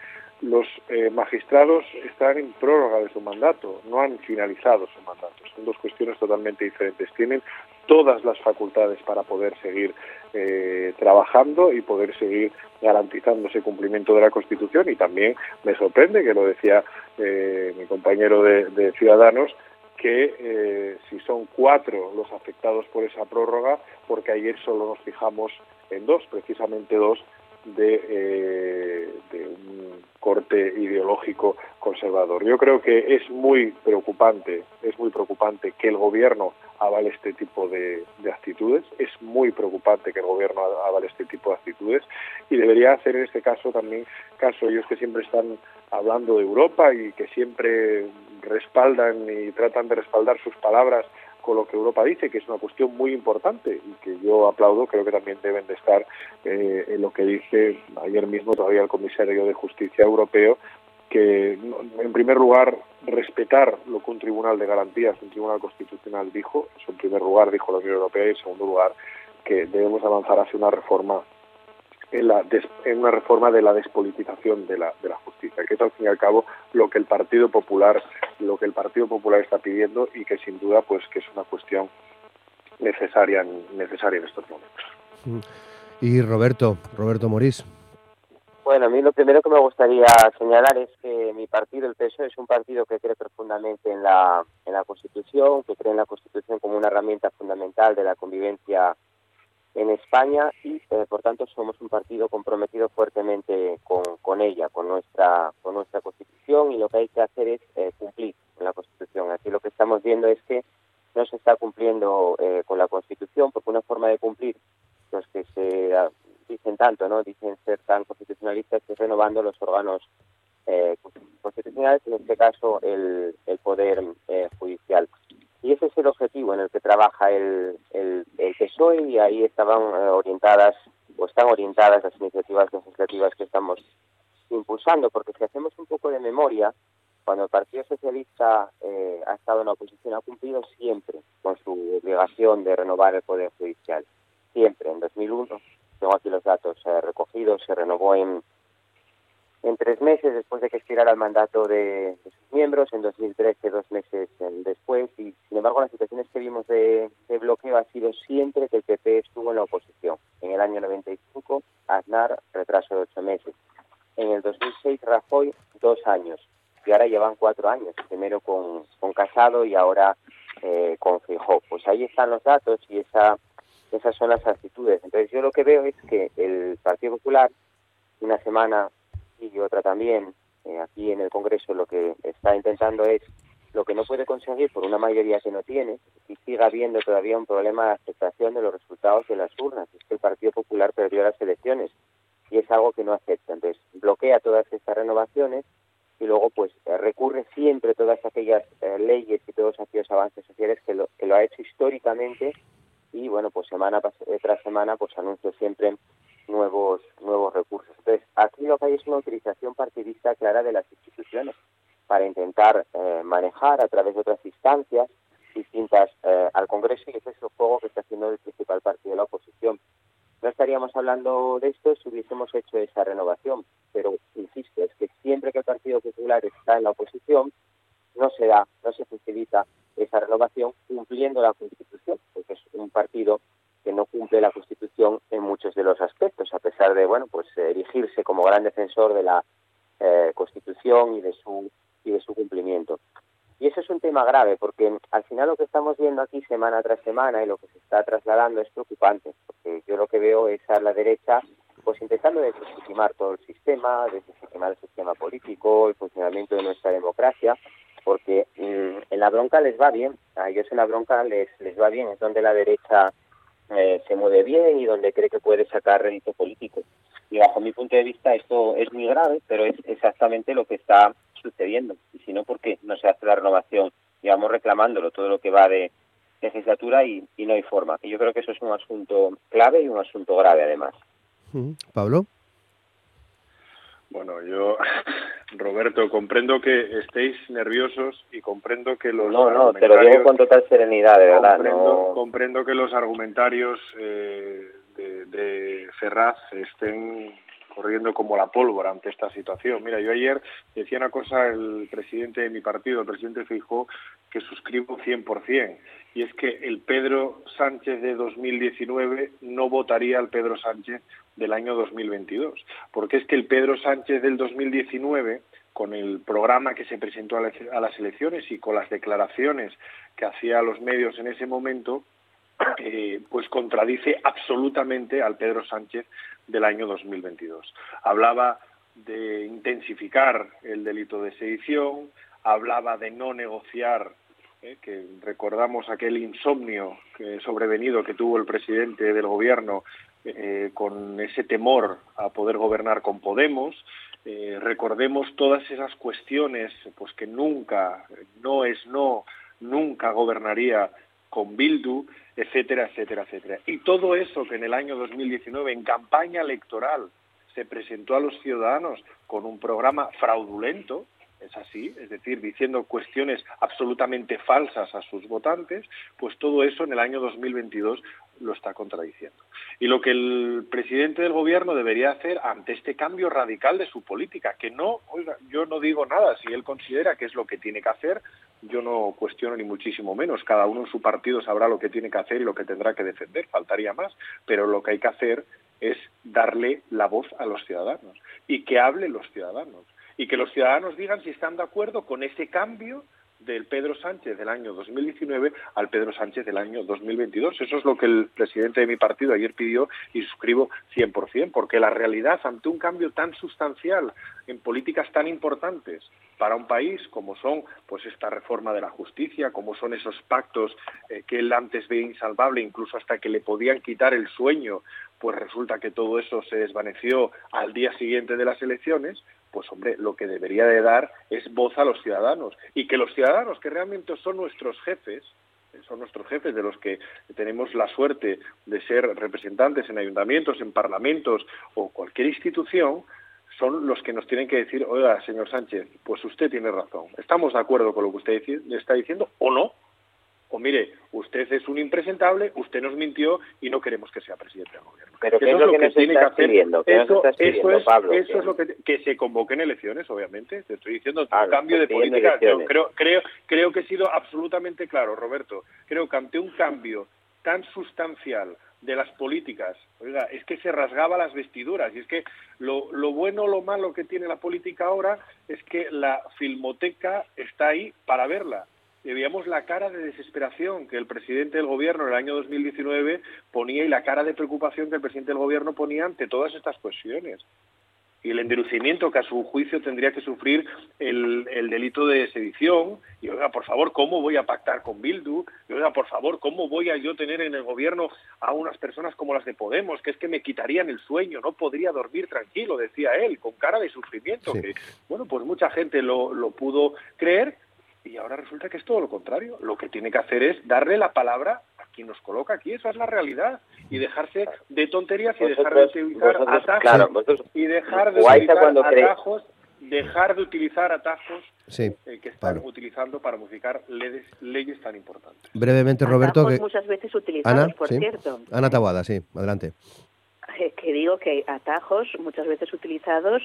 los eh, magistrados están en prórroga de su mandato, no han finalizado su mandato. Son dos cuestiones totalmente diferentes. Tienen todas las facultades para poder seguir eh, trabajando y poder seguir garantizando ese cumplimiento de la Constitución. Y también me sorprende, que lo decía eh, mi compañero de, Ciudadanos, que si son cuatro los afectados por esa prórroga, porque ayer solo nos fijamos en dos, precisamente dos de, de un corte ideológico conservador. Yo creo que es muy preocupante, es muy preocupante que el gobierno avale este tipo de, actitudes, es muy preocupante que el gobierno avale este tipo de actitudes y debería hacer en este caso también caso ellos que siempre están hablando de Europa y que siempre respaldan y tratan de respaldar sus palabras con lo que Europa dice, que es una cuestión muy importante y que yo aplaudo, creo que también deben de estar eh, en lo que dice ayer mismo todavía el comisario de Justicia Europeo, que en primer lugar respetar lo que un tribunal de garantías, un tribunal constitucional dijo, eso en primer lugar dijo la Unión Europea y en segundo lugar que debemos avanzar hacia una reforma en, la en una reforma de la despolitización de la, de la justicia, que es al fin y al cabo lo que el Partido Popular lo que el Partido Popular está pidiendo y que sin duda pues que es una cuestión necesaria necesaria en estos momentos. Y Roberto, Roberto Morís. Bueno, a mí lo primero que me gustaría señalar es que mi partido, el PSOE, es un partido que cree profundamente en la, en la Constitución, que cree en la Constitución como una herramienta fundamental de la convivencia en España y eh, por tanto somos un partido comprometido fuertemente con, ella, con nuestra, con nuestra Constitución y lo que hay que hacer es eh, cumplir con la Constitución. Aquí lo que estamos viendo es que no se está cumpliendo eh, con la Constitución porque una forma de cumplir los que se ah, dicen tanto, no dicen ser tan constitucionalistas es renovando los órganos constitucionales, en este caso el, el Poder es el objetivo en el que trabaja el, el, el PSOE y ahí estaban eh, orientadas o están orientadas las iniciativas legislativas que estamos impulsando, porque si hacemos un poco de memoria, cuando el Partido Socialista eh, ha estado en la oposición, ha cumplido siempre con su obligación de renovar el Poder Judicial. Siempre. En 2001, tengo aquí los datos eh, recogidos, se renovó en, en tres meses después de que expirara el mandato de, sus miembros, en 2013 dos meses después, y sin embargo las situaciones que vimos de, bloqueo ha sido siempre que el PP estuvo en la oposición. En el año 95, Aznar, retraso de ocho meses. En el 2006, Rajoy, dos años y ahora llevan cuatro años, primero con, con Casado y ahora eh, con Fijó. Pues ahí están los datos y esa, esas son las actitudes. Entonces yo lo que veo es que el Partido Popular, una semana y otra también, eh, aquí en el Congreso lo que está intentando es lo que no puede conseguir por una mayoría que no tiene y siga habiendo todavía un problema de aceptación de los resultados de las urnas. Es que el Partido Popular perdió las elecciones y es algo que no acepta. Entonces bloquea todas estas renovaciones y luego pues eh, recurre siempre todas aquellas eh, leyes y todos aquellos avances sociales que lo, que lo ha hecho históricamente y bueno pues semana eh, tras semana pues anuncia siempre nuevos nuevos recursos entonces aquí lo que hay es una utilización partidista clara de las instituciones para intentar manejar a través de otras instancias distintas al Congreso y ese es el juego que está haciendo el principal partido de la oposición no estaríamos hablando de esto si hubiésemos hecho esa renovación. Pero, insisto, es que siempre que el Partido Popular está en la oposición, no se da, no se facilita esa renovación cumpliendo la Constitución, porque es un partido que no cumple la Constitución en muchos de los aspectos, a pesar de, bueno, pues erigirse como gran defensor de la eh, Constitución y de su y de su cumplimiento. Y eso es un tema grave, porque al final lo que estamos viendo aquí semana tras semana y lo que se está trasladando es preocupante, porque yo lo que veo es a la derecha pues intentando deslegitimar todo el sistema, deslegitimar el sistema político, el funcionamiento de nuestra democracia, porque mm, en la bronca les va bien, a ellos en la bronca les, les va bien, es donde la derecha eh, se mueve bien y donde cree que puede sacar rédito político. Y bajo mi punto de vista esto es muy grave, pero es exactamente lo que está sucediendo. Y si no, ¿por qué no se hace la renovación? Llevamos reclamándolo todo lo que va de legislatura y, y no hay forma. Y yo creo que eso es un asunto clave y un asunto grave además. Pablo. Bueno, yo, Roberto, comprendo que estéis nerviosos y comprendo que los. No, no, te lo digo con total serenidad, de verdad. Comprendo, comprendo que los argumentarios eh, de, de Ferraz estén corriendo como la pólvora ante esta situación. Mira, yo ayer decía una cosa el presidente de mi partido, el presidente Fijó, que suscribo 100%, y es que el Pedro Sánchez de 2019 no votaría al Pedro Sánchez del año 2022, porque es que el Pedro Sánchez del 2019 con el programa que se presentó a las elecciones y con las declaraciones que hacía los medios en ese momento, eh, pues contradice absolutamente al Pedro Sánchez del año 2022. Hablaba de intensificar el delito de sedición, hablaba de no negociar, eh, que recordamos aquel insomnio que sobrevenido que tuvo el presidente del gobierno eh, con ese temor a poder gobernar con Podemos. Eh, recordemos todas esas cuestiones, pues que nunca, no es no, nunca gobernaría con Bildu, etcétera, etcétera, etcétera. Y todo eso que en el año 2019, en campaña electoral, se presentó a los ciudadanos con un programa fraudulento, es así, es decir, diciendo cuestiones absolutamente falsas a sus votantes, pues todo eso en el año 2022 lo está contradiciendo. Y lo que el presidente del gobierno debería hacer ante este cambio radical de su política, que no, oiga, yo no digo nada, si él considera que es lo que tiene que hacer, yo no cuestiono ni muchísimo menos, cada uno en su partido sabrá lo que tiene que hacer y lo que tendrá que defender, faltaría más, pero lo que hay que hacer es darle la voz a los ciudadanos y que hablen los ciudadanos y que los ciudadanos digan si están de acuerdo con ese cambio del Pedro Sánchez del año 2019 al Pedro Sánchez del año 2022. Eso es lo que el presidente de mi partido ayer pidió y suscribo 100%, porque la realidad ante un cambio tan sustancial en políticas tan importantes para un país como son pues esta reforma de la justicia, como son esos pactos eh, que él antes veía insalvable, incluso hasta que le podían quitar el sueño, pues resulta que todo eso se desvaneció al día siguiente de las elecciones, pues hombre, lo que debería de dar es voz a los ciudadanos. Y que los ciudadanos que realmente son nuestros jefes, son nuestros jefes de los que tenemos la suerte de ser representantes en ayuntamientos, en parlamentos o cualquier institución, son los que nos tienen que decir, oiga, señor Sánchez, pues usted tiene razón, estamos de acuerdo con lo que usted está diciendo o no, o mire, usted es un impresentable, usted nos mintió y no queremos que sea presidente del gobierno. Pero eso es lo que, que tiene que hacer. Eso, eso, es, Pablo, eso es lo que, que se convoquen elecciones, obviamente. Te estoy diciendo un cambio de política. creo, creo, creo que he sido absolutamente claro, Roberto. Creo que ante un cambio tan sustancial de las políticas. Oiga, es que se rasgaba las vestiduras y es que lo, lo bueno o lo malo que tiene la política ahora es que la filmoteca está ahí para verla veíamos la cara de desesperación que el presidente del gobierno en el año 2019 ponía y la cara de preocupación que el presidente del gobierno ponía ante todas estas cuestiones. Y el endurecimiento que a su juicio tendría que sufrir el, delito de sedición. Y oiga, por favor, ¿cómo voy a pactar con Bildu? Y oiga, por favor, ¿cómo voy a yo tener en el gobierno a unas personas como las de Podemos? Que es que me quitarían el sueño, no podría dormir tranquilo, decía él, con cara de sufrimiento. Que, bueno, pues mucha gente lo, lo pudo creer y ahora resulta que es todo lo contrario. Lo que tiene que hacer es darle la palabra a quien nos coloca aquí. Esa es la realidad. Y dejarse de tonterías y dejar de utilizar atajos. y dejar de utilizar atajos. Dejar de utilizar atajos eh, que están utilizando para modificar leyes, leyes tan importantes. Brevemente, Roberto. que... muchas veces utilizados, por cierto. Ana Tabuada, sí. Adelante. Eh, que digo que atajos muchas veces utilizados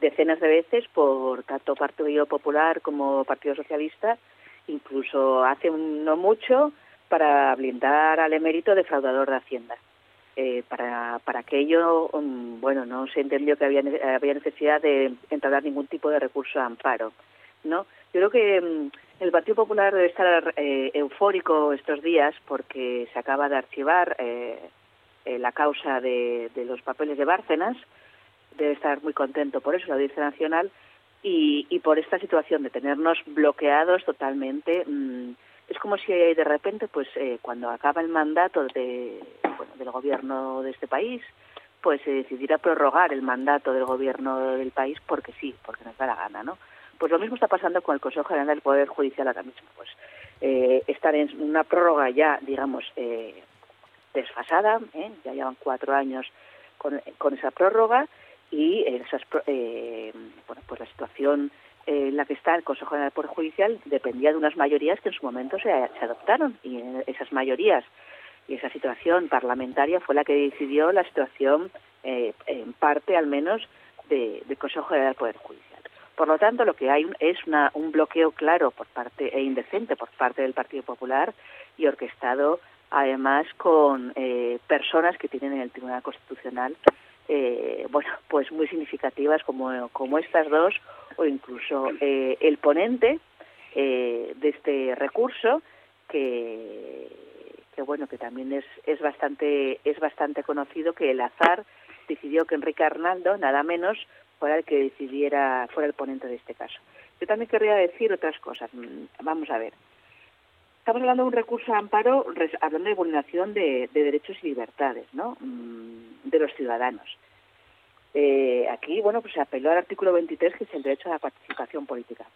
decenas de veces por tanto Partido Popular como Partido Socialista, incluso hace no mucho para blindar al emérito defraudador de Hacienda. Eh, para, para aquello, um, bueno, no se entendió que había, había necesidad de entablar ningún tipo de recurso a amparo, ¿no? Yo creo que um, el Partido Popular debe estar eh, eufórico estos días porque se acaba de archivar eh, la causa de, de los papeles de Bárcenas, debe estar muy contento por eso la Audiencia Nacional y, y por esta situación de tenernos bloqueados totalmente. Mm, es como si de repente, pues eh, cuando acaba el mandato de, bueno, del gobierno de este país, pues se decidiera prorrogar el mandato del gobierno del país porque sí, porque nos da la gana, ¿no? Pues lo mismo está pasando con el Consejo General del Poder Judicial ahora mismo. Pues eh, estar en una prórroga ya, digamos, eh, desfasada, ¿eh? ya llevan cuatro años con, con esa prórroga y esas, eh, bueno, pues la situación en la que está el Consejo General del Poder Judicial dependía de unas mayorías que en su momento se, adoptaron y esas mayorías y esa situación parlamentaria fue la que decidió la situación eh, en parte al menos del Consejo General del Poder Judicial. Por lo tanto, lo que hay es una, un bloqueo claro por parte e indecente por parte del Partido Popular y orquestado además con eh, personas que tienen en el Tribunal Constitucional eh, bueno, pues muy significativas como, como estas dos o incluso eh, el ponente eh, de este recurso que, que bueno que también es, es bastante es bastante conocido que el azar decidió que Enrique Arnaldo nada menos fuera el que decidiera fuera el ponente de este caso. Yo también querría decir otras cosas. Mm, vamos a ver. Estamos hablando de un recurso de amparo, hablando de vulneración de, derechos y libertades, ¿no? Mm, de los ciudadanos. Eh, aquí, bueno, pues se apeló al artículo 23, que es el derecho a la participación política.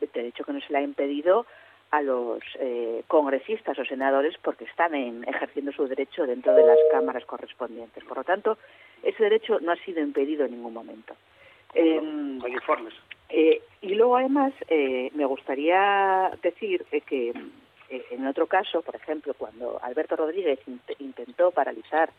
El derecho que no se le ha impedido a los eh, congresistas o senadores porque están ejerciendo su derecho dentro de las cámaras correspondientes. Por lo tanto, ese derecho no ha sido impedido en ningún momento. Em, Hay informes. Eh, y luego, además, me gustaría decir que en otro caso, por ejemplo, cuando Alberto Rodríguez intentó paralizar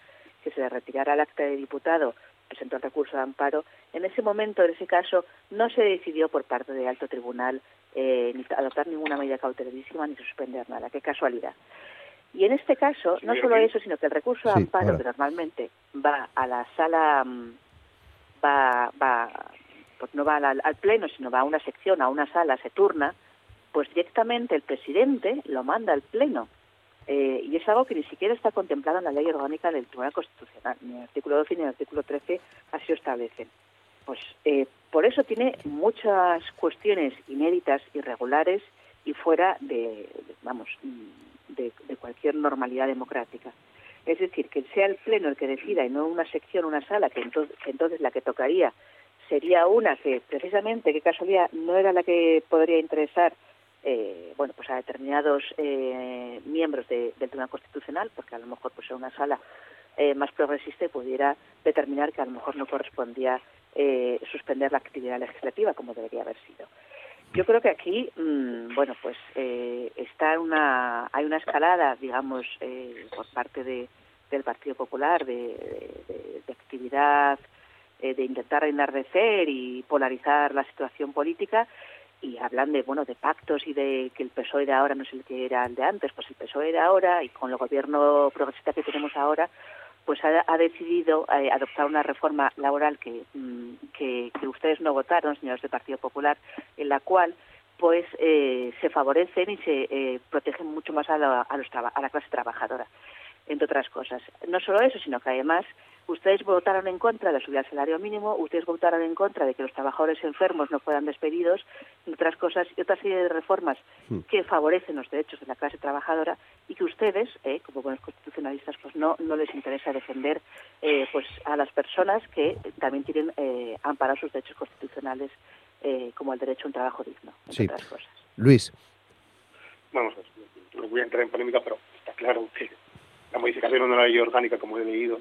que se le retirara el acta de diputado presentó el recurso de amparo, en ese momento, en ese caso, no se decidió por parte del alto tribunal eh, ni adoptar ninguna medida cautelosísima ni suspender nada. Qué casualidad. Y en este caso, no solo eso, sino que el recurso de amparo, que normalmente va a la sala, mm, va, va pues no va al, al, pleno, sino va a una sección, a una sala, se turna, pues directamente el presidente lo manda al pleno eh, y es algo que ni siquiera está contemplado en la ley orgánica del Tribunal Constitucional, ni en el artículo 12 ni en el artículo 13 así lo establecen. Pues eh, por eso tiene muchas cuestiones inéditas, irregulares y fuera de, vamos, de, cualquier normalidad democrática. Es decir, que sea el Pleno el que decida y no una sección, una sala, que entonces, entonces la que tocaría sería una que precisamente, qué casualidad, no era la que podría interesar eh, bueno, pues a determinados eh, miembros del Tribunal Constitucional, porque a lo mejor pues una sala eh, más progresista pudiera determinar que a lo mejor no correspondía eh, suspender la actividad legislativa como debería haber sido. Yo creo que aquí, mm, bueno, pues eh, está una, hay una escalada, digamos, eh, por parte de, del Partido Popular de, de- de actividad, de intentar enardecer y polarizar la situación política y hablan de, bueno, de pactos y de que el PSOE de ahora no es el que era el de antes, pues el PSOE de ahora y con el gobierno progresista que tenemos ahora, pues ha, decidido eh, adoptar una reforma laboral que, mm, que, que ustedes no votaron, señores del Partido Popular, en la cual pues eh, se favorecen y se eh, protegen mucho más a la, a, los traba- a la clase trabajadora, entre otras cosas. No solo eso, sino que además ustedes votaron en contra de subir el salario mínimo, ustedes votaron en contra de que los trabajadores enfermos no fueran despedidos, entre otras cosas, y otra serie de reformas que favorecen los derechos de la clase trabajadora y que ustedes, eh, como buenos constitucionalistas, pues no, no les interesa defender eh, pues a las personas que también tienen eh, amparar sus derechos constitucionales eh, como el derecho a un trabajo digno, entre Sí. otras cosas. Luis, Vamos a ver, no voy a entrar en polémica, pero está claro que la modificación de una ley orgánica, como he leído,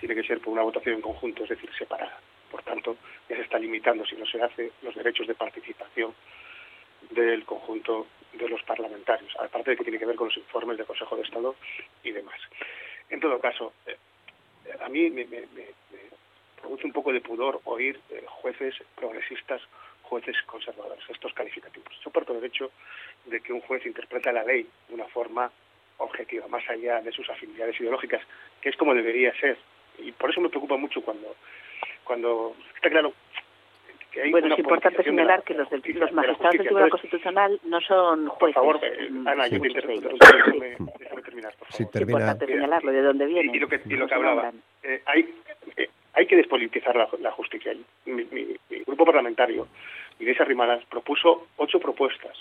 tiene que ser por una votación en conjunto, es decir, separada. Por tanto, ya se está limitando, si no se hace, los derechos de participación del conjunto de los parlamentarios, aparte de que tiene que ver con los informes del Consejo de Estado y demás. En todo caso, eh, a mí me, me- produce un poco de pudor oír eh, jueces progresistas, jueces conservadores, estos calificativos. Yo parto del hecho de que un juez interpreta la ley de una forma objetiva, más allá de sus afinidades ideológicas, que es como debería ser. Y por eso me preocupa mucho cuando, cuando está claro que hay Bueno, una es importante de la- señalar que los, del- justicia, los de magistrados del justicia. Tribunal Constitucional no son por jueces. favor, eh, Ana, yo te de interrumpo, ellos. déjame, déjame terminar, por Sí, favor. Es termina. importante Mira, señalarlo, de dónde viene. Y, y lo que, y lo que hablaba, eh, hay, eh, hay que despolitizar la, la justicia. Mi, mi- mi grupo parlamentario, Iglesia Rimadas, propuso ocho propuestas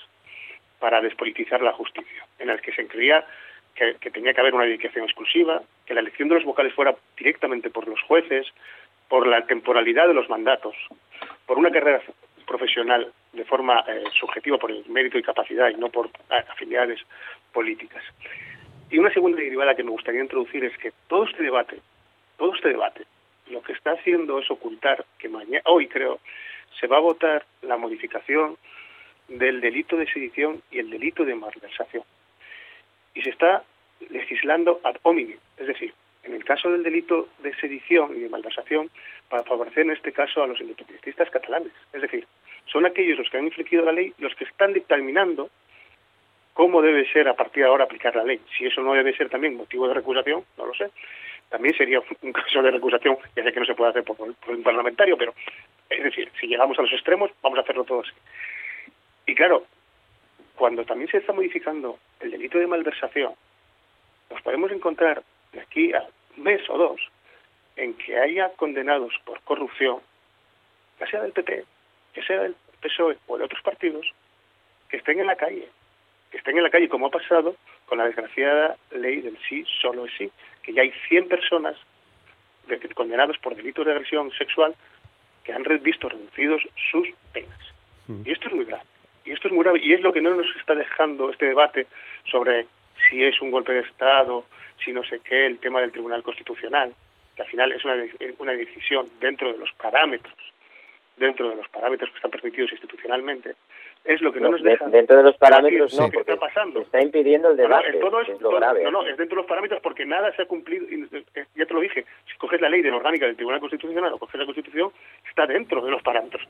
para despolitizar la justicia, en las que se creía que, tenía que haber una dedicación exclusiva, que la elección de los vocales fuera directamente por los jueces, por la temporalidad de los mandatos, por una carrera profesional de forma eh, subjetiva por el mérito y capacidad y no por afinidades políticas. Y una segunda derivada que me gustaría introducir es que todo este debate, todo este debate, lo que está haciendo es ocultar que mañana, hoy creo, se va a votar la modificación del delito de sedición y el delito de malversación. Y se está legislando ad hominem, es decir, en el caso del delito de sedición y de malversación, para favorecer en este caso a los independentistas catalanes. Es decir, son aquellos los que han infringido la ley los que están dictaminando cómo debe ser a partir de ahora aplicar la ley. Si eso no debe ser también motivo de recusación, no lo sé. También sería un caso de recusación, ya sé que no se puede hacer por, por un parlamentario, pero es decir, si llegamos a los extremos, vamos a hacerlo todo así. Y claro, cuando también se está modificando el delito de malversación, nos podemos encontrar de aquí a un mes o dos en que haya condenados por corrupción, ya sea del PP, ya sea del PSOE o de otros partidos, que estén en la calle, que estén en la calle como ha pasado con la desgraciada ley del sí, solo es sí, que ya hay 100 personas de- condenadas por delitos de agresión sexual que han visto reducidos sus penas. Y esto es muy grave. Y esto es muy grave y es lo que no nos está dejando este debate sobre si es un golpe de Estado, si no sé qué, el tema del Tribunal Constitucional, que al final es una, de- una decisión dentro de los parámetros, dentro de los parámetros que están permitidos institucionalmente, es lo que no, No, nos de- deja dentro de los parámetros decir no, porque está pasando. se está impidiendo el No, no, debate, todo es, es lo todo- grave. no, no, es dentro de los parámetros porque nada se ha cumplido. y, eh, ya te lo dije, si coges la ley de la orgánica del Tribunal Constitucional o coges la Constitución, está dentro de los parámetros.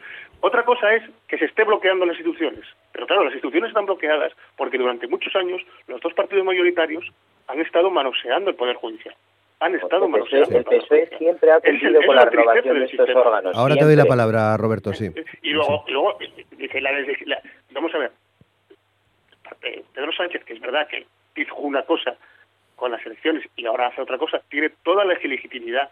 Otra cosa es que se esté bloqueando las instituciones. Pero claro, las instituciones están bloqueadas porque durante muchos años los dos partidos mayoritarios han estado manoseando el Poder Judicial. Han estado el PSOE, manoseando el PSOE siempre ha Es el- cumplido con la renovación de estos sistema. órganos. ahora te doy la palabra, Roberto, sí. Y luego, y luego dice la, la- vamos a ver, eh, Pedro Sánchez, que es verdad que dijo una cosa con las elecciones y ahora hace otra cosa, tiene toda la legitimidad,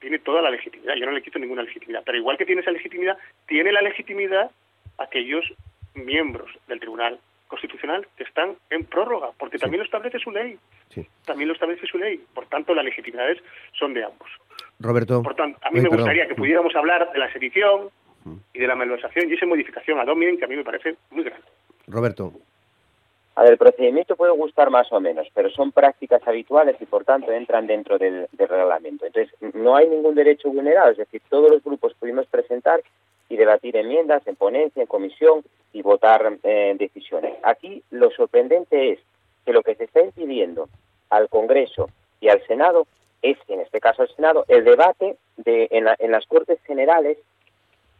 tiene toda la legitimidad, yo no le quito ninguna legitimidad, pero igual que tiene esa legitimidad, tiene la legitimidad aquellos miembros del Tribunal Constitucional que están en prórroga, porque también lo establece su ley, Sí. también lo establece su ley, por tanto las legitimidades son de ambos. Roberto. Por tanto, a mí Ay, me perdón. gustaría que pudiéramos hablar de la sedición y de la malversación y esa modificación a dominen que a mí me parece muy grande. Roberto. A ver, el procedimiento puede gustar más o menos, pero son prácticas habituales y por tanto entran dentro del, del reglamento. Entonces, no hay ningún derecho vulnerado, es decir, todos los grupos pudimos presentar y debatir enmiendas en ponencia, en comisión y votar eh, decisiones. Aquí lo sorprendente es que lo que se está impidiendo al Congreso y al Senado es, en este caso al Senado, el debate de, en, la- en las Cortes Generales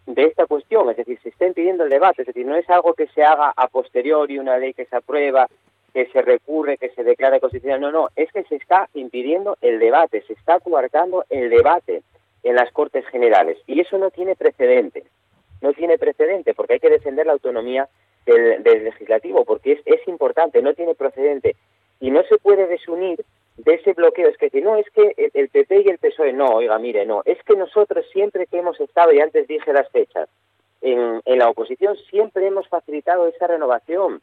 de esta cuestión, es decir, se está impidiendo el debate, es decir, no es algo que se haga a posteriori, una ley que se aprueba, que se recurre, que se declara constitucional, no, no, es que se está impidiendo el debate, se está coartando el debate en las Cortes Generales. Y eso no tiene precedente, no tiene precedente porque hay que defender la autonomía del, del legislativo porque es, es importante, no tiene precedente y no se puede desunir de ese bloqueo. Es que no, es que el- el PP y el PSOE, no, oiga, mire, no, es que nosotros siempre que hemos estado, y antes dije las fechas, en, en la oposición siempre hemos facilitado esa renovación.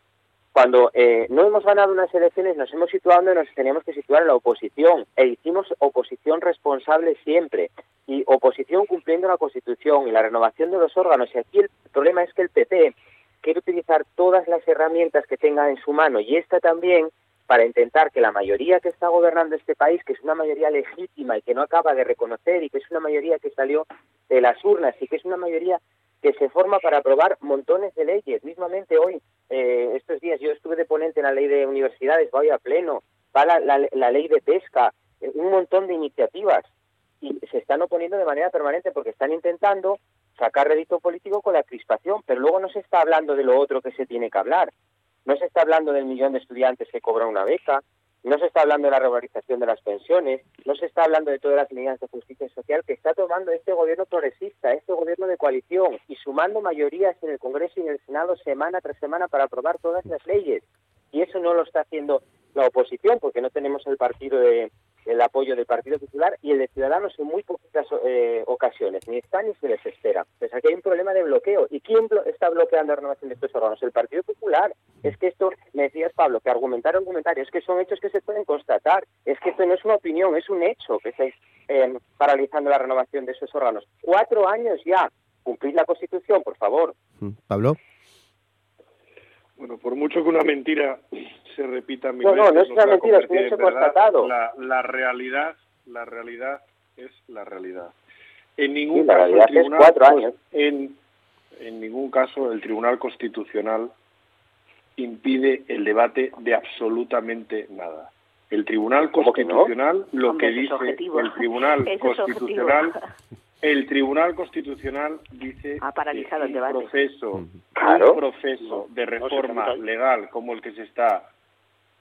Cuando eh, no hemos ganado unas elecciones, nos hemos situado donde nos teníamos que situar en la oposición, e hicimos oposición responsable siempre, y oposición cumpliendo la Constitución y la renovación de los órganos. Y aquí el problema es que el PP quiere utilizar todas las herramientas que tenga en su mano, y esta también, para intentar que la mayoría que está gobernando este país, que es una mayoría legítima y que no acaba de reconocer y que es una mayoría que salió de las urnas y que es una mayoría que se forma para aprobar montones de leyes. Mismamente hoy, eh, estos días, yo estuve de ponente en la ley de universidades, va hoy a pleno, va la, la- ley de pesca, eh, un montón de iniciativas y se están oponiendo de manera permanente porque están intentando sacar rédito político con la crispación, pero luego no se está hablando de lo otro que se tiene que hablar. No se está hablando del millón de estudiantes que cobran una beca, no se está hablando de la regularización de las pensiones, no se está hablando de todas las medidas de justicia social que está tomando este gobierno progresista, este gobierno de coalición, y sumando mayorías en el Congreso y en el Senado semana tras semana para aprobar todas las leyes. Y eso no lo está haciendo la oposición, porque no tenemos el partido de, el apoyo del Partido Popular y el de Ciudadanos en muy poquitas eh, ocasiones, ni está ni se les espera. Pues aquí hay un problema de bloqueo. ¿Y quién blo- está bloqueando la renovación de estos órganos? El Partido Popular. Es que esto, me decías Pablo, que argumentar argumentar, es que son hechos que se pueden constatar. Es que esto no es una opinión, es un hecho que estáis eh, paralizando la renovación de esos órganos. Cuatro años ya. Cumplid la Constitución, por favor. Mm, Pablo. Bueno, por mucho que una mentira se repita mil No, no, veces, no es se una va a mentira, es un convertir hecho en verdad. constatado. La, la realidad, la realidad es la realidad. En ningún Sí, la caso el realidad es tribunal, cuatro años. En, en ningún caso el Tribunal Constitucional impide el debate de absolutamente nada. El Tribunal ¿Cómo que no? Constitucional lo Hombre, que es dice el Tribunal es Constitucional objetivo. el Tribunal Constitucional dice Ha paralizado que el debate. proceso, Claro. un proceso de reforma legal como el que se está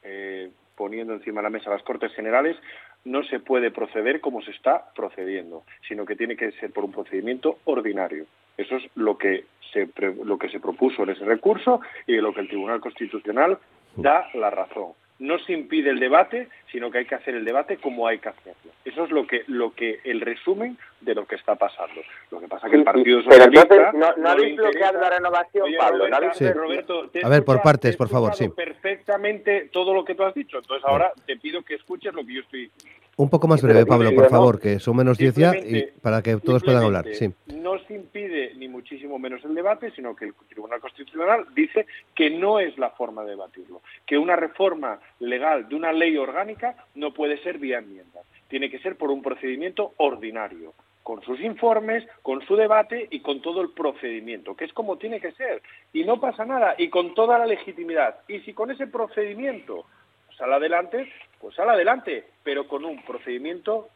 eh, poniendo encima de la mesa las Cortes Generales no se puede proceder como se está procediendo, sino que tiene que ser por un procedimiento ordinario. Eso es lo que se pre- lo que se propuso en ese recurso y de lo que el Tribunal Constitucional da la razón. No se impide el debate, sino que hay que hacer el debate como hay que hacerlo. Eso es lo que lo que el resumen de lo que está pasando. Lo que pasa es que el Partido sí, pero Socialista entonces no, no le habéis bloqueado la renovación, Oye, Pablo. ¿no Roberta, habéis Sí. Roberto, te A ver, por partes, por favor, sí. Perfectamente todo lo que tú has dicho. Entonces ahora te pido que escuches lo que yo estoy Un poco más breve, Pablo, por favor, que son menos 10 ya y para que todos puedan hablar. Sí. No se impide ni muchísimo menos el debate, sino que el Tribunal Constitucional dice que no es la forma de debatirlo, que una reforma legal de una ley orgánica no puede ser vía enmienda, tiene que ser por un procedimiento ordinario, con sus informes, con su debate y con todo el procedimiento, que es como tiene que ser. Y no pasa nada, y con toda la legitimidad. Y si con ese procedimiento sale adelante, pues sale adelante, pero con un procedimiento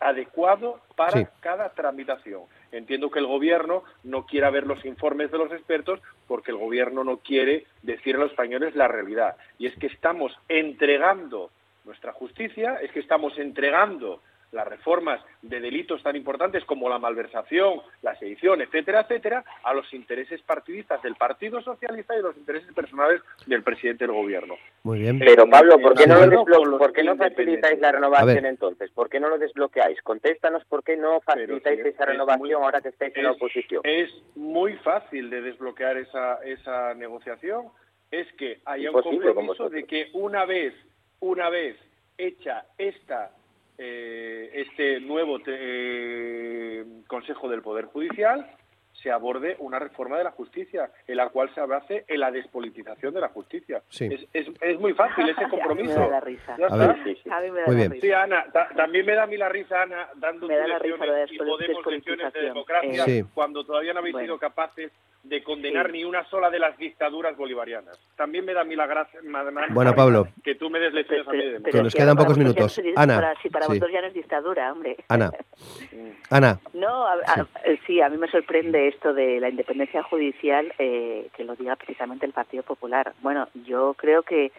adecuado para Sí. cada tramitación. Entiendo que el gobierno no quiera ver los informes de los expertos porque el gobierno no quiere decir a los españoles la realidad. Y es que estamos entregando nuestra justicia, es que estamos entregando las reformas de delitos tan importantes como la malversación, la sedición, etcétera, etcétera, a los intereses partidistas del Partido Socialista y los intereses personales del presidente del gobierno. Muy bien. Pero Pablo, ¿por qué no, lo desblo- ¿por qué no facilitáis la A renovación entonces? ¿Por qué no lo desbloqueáis? Contéstanos por qué no facilitáis esa es renovación muy- ahora que estáis en la oposición. Es muy fácil de desbloquear esa, esa negociación. Es que haya un Imposible con compromiso de que una vez, una vez hecha esta, eh, este nuevo te- eh, Consejo del Poder Judicial, se aborde una reforma de la justicia, en la cual se base en la despolitización de la justicia. Sí. Es, es, es muy fácil ese compromiso. A mí me da risa. Ya A ver. Sí, sí. A mí me da Muy la bien. risa. Sí, Ana, ta- también me da a mí la risa, Ana, dando Me da la risa lo de y Podemos lecciones de democracia Sí. cuando todavía no habéis Bueno. sido capaces de condenar Sí. ni una sola de las dictaduras bolivarianas. También me da a mí la gracia ma- ma- Bueno, Pablo. que tú me des lecciones a mí de. Que nos quedan pocos ya minutos. Ana, para- si para sí. vosotros ya no es dictadura, hombre. Ana, Ana, No, a- a- sí, a mí me sorprende esto de la independencia judicial eh, que lo diga precisamente el Partido Popular. Bueno, yo creo que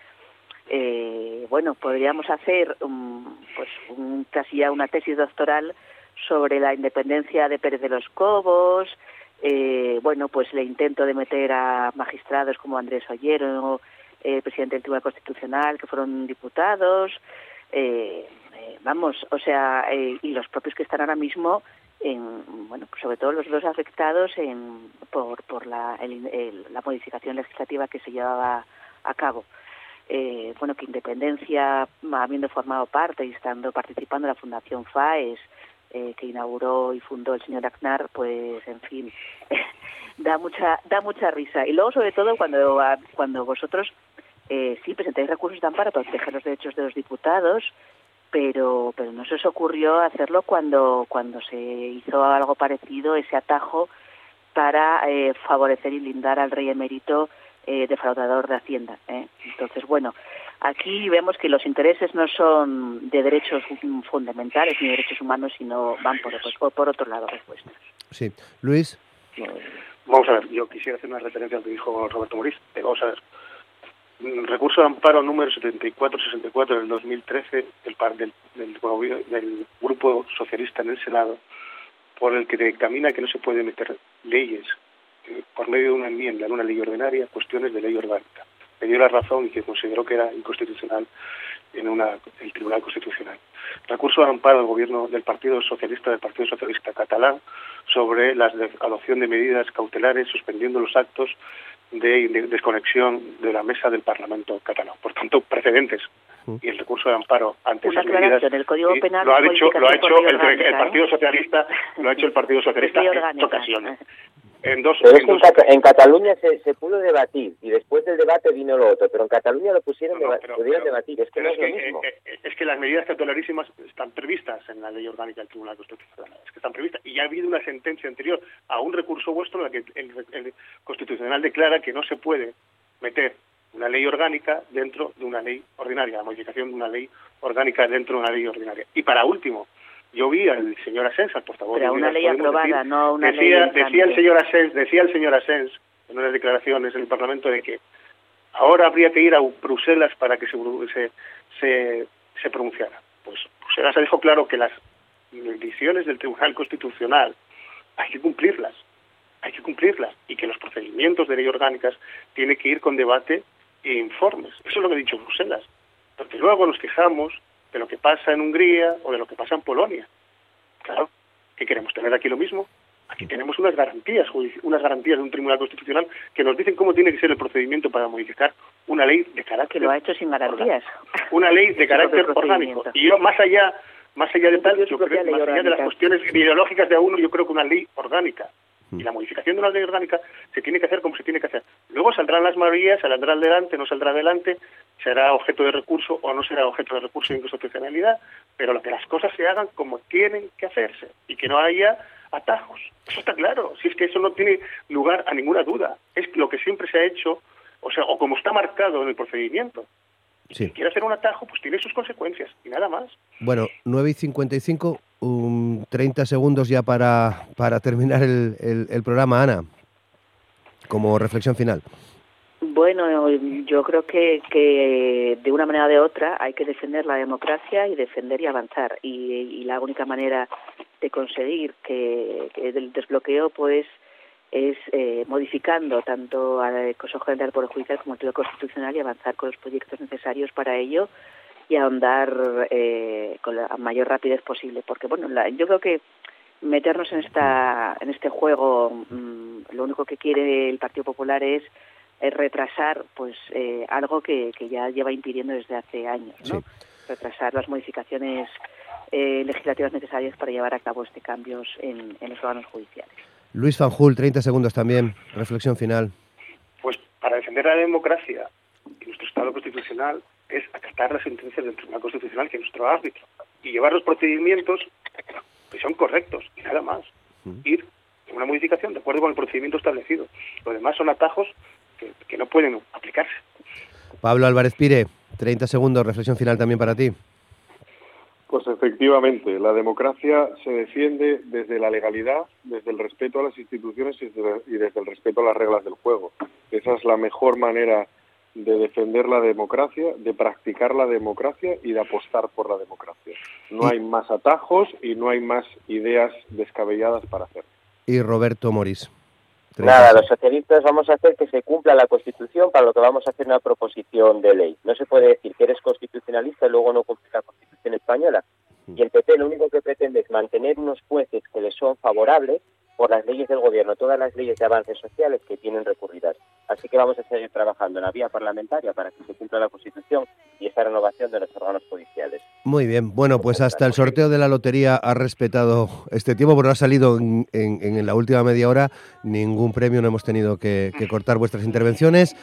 eh, bueno podríamos hacer un, pues un, casi ya una tesis doctoral sobre la independencia de Pérez de los Cobos, eh, bueno pues el intento de meter a magistrados como Andrés Ollero, eh, presidente del Tribunal Constitucional, que fueron diputados. Eh, eh, vamos, o sea, eh, y los propios que están ahora mismo en, bueno, pues sobre todo los dos afectados en, por, por la, el- el- la modificación legislativa que se llevaba a cabo. Eh, bueno, que Independencia, habiendo formado parte y estando participando en la Fundación FAES, eh, que inauguró y fundó el señor Aznar, pues, en fin, da mucha da mucha risa. Y luego, sobre todo, cuando, cuando vosotros eh, sí presentáis recursos de para proteger los derechos de los diputados, pero pero no se os ocurrió hacerlo cuando cuando se hizo algo parecido ese atajo para eh, favorecer y blindar al rey emérito eh, defraudador de Hacienda. ¿eh? Entonces, bueno, aquí vemos que los intereses no son de derechos fundamentales ni derechos humanos, sino van por, por, por otro lado respuestas. sí. Luis, Vamos a ver, yo quisiera hacer una referencia a lo que dijo Roberto Morís. Eh, Vamos a ver. Mm, Recurso de amparo número 7464 del 2013 del, par- del, del, del Grupo Socialista en el Senado, por el que dictamina que no se puede meter leyes eh, por medio de una enmienda en una ley ordinaria, cuestiones de ley orgánica. Me dio la razón y que consideró que era inconstitucional en una, el Tribunal Constitucional. Recurso de amparo del gobierno del Partido Socialista del Partido Socialista catalán sobre la adopción de medidas cautelares suspendiendo los actos de, de desconexión de la mesa del Parlamento catalán. Por tanto, precedentes. Y el recurso de amparo ante Una esas medidas el Código Penal lo ha hecho, lo ha hecho el, Partido ¿eh? Socialista, lo ha hecho el Partido Socialista en ocasiones. En dos, Pero es en que en, dos- Cata- en Cataluña se, se pudo debatir y después del debate vino lo otro, pero en Cataluña lo pusieron, No, no, deba- pero- pudieron pero- debatir, es que no es, es lo que, mismo. eh, eh, es que las medidas cautelarísimas están previstas en la ley orgánica del Tribunal Constitucional. Es que están previstas. Y ya ha habido una sentencia anterior a un recurso vuestro en la que el, el Constitucional declara que no se puede meter una ley orgánica dentro de una ley ordinaria, la modificación de una ley orgánica dentro de una ley ordinaria. Y para último, yo vi al señor Asens, al portavoz Pero de una ley aprobada, decir- no una ley decía, en decía el señor Asens, decía el señor Asens en unas declaraciones en el Parlamento de que ahora habría que ir a Bruselas para que se, se, se, se pronunciara. Pues Bruselas ha dejado claro que las decisiones del Tribunal Constitucional hay que cumplirlas, hay que cumplirlas, y que los procedimientos de ley orgánicas tienen que ir con debate e informes. Eso es lo que ha dicho Bruselas. Porque luego nos quejamos de lo que pasa en Hungría o de lo que pasa en Polonia. Claro, ¿qué queremos? ¿Tener aquí lo mismo? Aquí tenemos unas garantías, unas garantías de un tribunal constitucional que nos dicen cómo tiene que ser el procedimiento para modificar una ley de Que carácter lo ha hecho sin garantías. una ley de carácter orgánico. Y yo, más allá, más allá de tal, yo creo, más allá de las cuestiones ideológicas de a uno, yo creo que una ley orgánica. Y la modificación de una ley orgánica se tiene que hacer como se tiene que hacer. Luego saldrán las mayorías, saldrá adelante, no saldrá adelante, será objeto de recurso o no será objeto de recurso de inconstitucionalidad, pero lo que las cosas se hagan como tienen que hacerse y que no haya atajos. Eso está claro, si es que eso no tiene lugar a ninguna duda. Es lo que siempre se ha hecho, o sea, o como está marcado en el procedimiento. sí. Quiere hacer un atajo, pues tiene sus consecuencias y nada más. Bueno, 9 y 55, um, 30 segundos ya para, para terminar el, el- el programa, Ana, como reflexión final. Bueno, yo creo que, que de una manera o de otra hay que defender la democracia y defender y avanzar. Y, y la única manera de conseguir que, que el desbloqueo, pues, es eh, modificando tanto al Consejo General del Poder Judicial como al Tribunal Constitucional y avanzar con los proyectos necesarios para ello y ahondar eh, con la mayor rapidez posible. Porque, bueno, la- yo creo que meternos en esta en este juego mm, lo único que quiere el Partido Popular es, es retrasar pues eh, algo que, que ya lleva impidiendo desde hace años ¿no? Sí. retrasar las modificaciones eh, legislativas necesarias para llevar a cabo este cambios en, en los órganos judiciales Luis Fanjul, 30 segundos también, reflexión final. Pues para defender la democracia y nuestro Estado constitucional es acatar las sentencias del Tribunal Constitucional, que es nuestro árbitro, y llevar los procedimientos que son correctos, y nada más. Ir en una modificación de acuerdo con el procedimiento establecido. Lo demás son atajos que, que no pueden aplicarse. Pablo Álvarez Pire, 30 segundos, reflexión final también para ti. Pues efectivamente, la democracia se defiende desde la legalidad, desde el respeto a las instituciones y desde el respeto a las reglas del juego. Esa es la mejor manera de defender la democracia, de practicar la democracia y de apostar por la democracia. No hay más atajos y no hay más ideas descabelladas para hacer. Y Roberto Morís. Nada, los socialistas vamos a hacer que se cumpla la Constitución, para lo que vamos a hacer una proposición de ley. No se puede decir que eres constitucionalista y luego no cumplir la Constitución española. Y el PP lo único que pretende es mantener unos jueces que les son favorables por las leyes del gobierno, todas las leyes de avances sociales que tienen recurridas. Así que vamos a seguir trabajando en la vía parlamentaria para que se cumpla la Constitución y esta renovación de los órganos judiciales. Muy bien, bueno, pues hasta el sorteo de la lotería ha respetado este tiempo, pero no ha salido en, en- en la última media hora ningún premio, no hemos tenido que, que cortar vuestras intervenciones.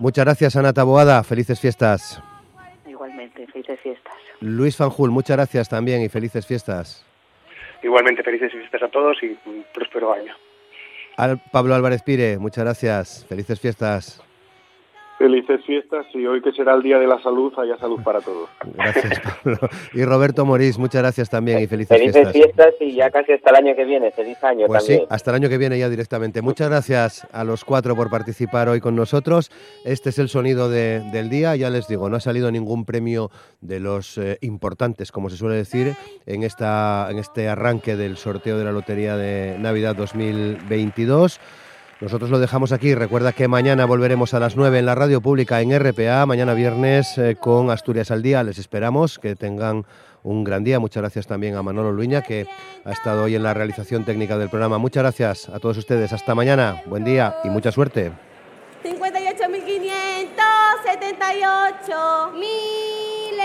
Muchas gracias, Ana Taboada, felices fiestas. Igualmente, felices fiestas. Luis Fanjul, muchas gracias también y felices fiestas. Igualmente, felices fiestas a todos y un próspero año. Al Pablo Álvarez Pire, muchas gracias, felices fiestas. Felices fiestas y hoy que será el Día de la Salud, haya salud para todos. Gracias, Pablo. Y Roberto Morís, muchas gracias también y felices, Felices fiestas y ya casi hasta el año que viene. Feliz año Pues también. sí, hasta el año que viene ya directamente. Muchas gracias a los cuatro por participar hoy con nosotros. Este es el sonido de- del día. Ya les digo, no ha salido ningún premio de los eh, importantes, como se suele decir, en, esta, en este arranque del sorteo de la Lotería de Navidad 2022. Nosotros lo dejamos aquí. Recuerda que mañana volveremos a las 9 en la radio pública en RPA, mañana viernes eh, con Asturias al Día. Les esperamos que tengan un gran día. Muchas gracias también a Manolo Luña, que ha estado hoy en la realización técnica del programa. Muchas gracias a todos ustedes. Hasta mañana. Buen día y mucha suerte. 58.578 mil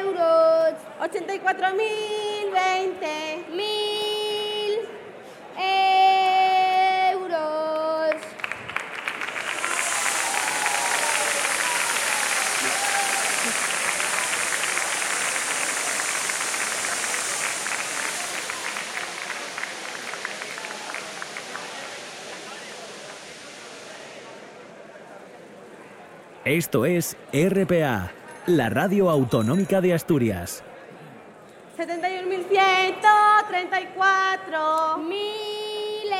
euros 84.020 mil Esto es RPA, la radio autonómica de Asturias. 71.134 mil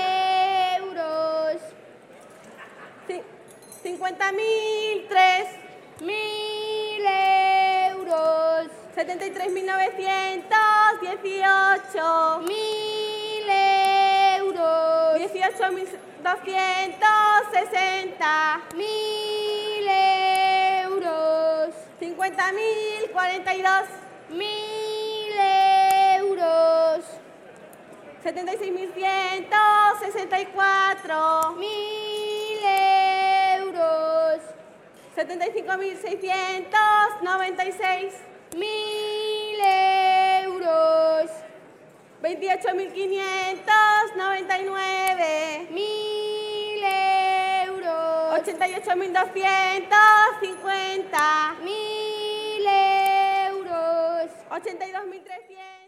euros. Ci- 50.003 mil euros. 73.918 mil euros. 18.260 mil euros 50.042 mil euros. 76.164 mil euros. 75.696 mil euros. 28.599 mil euros 88.250 mil euros. 82.300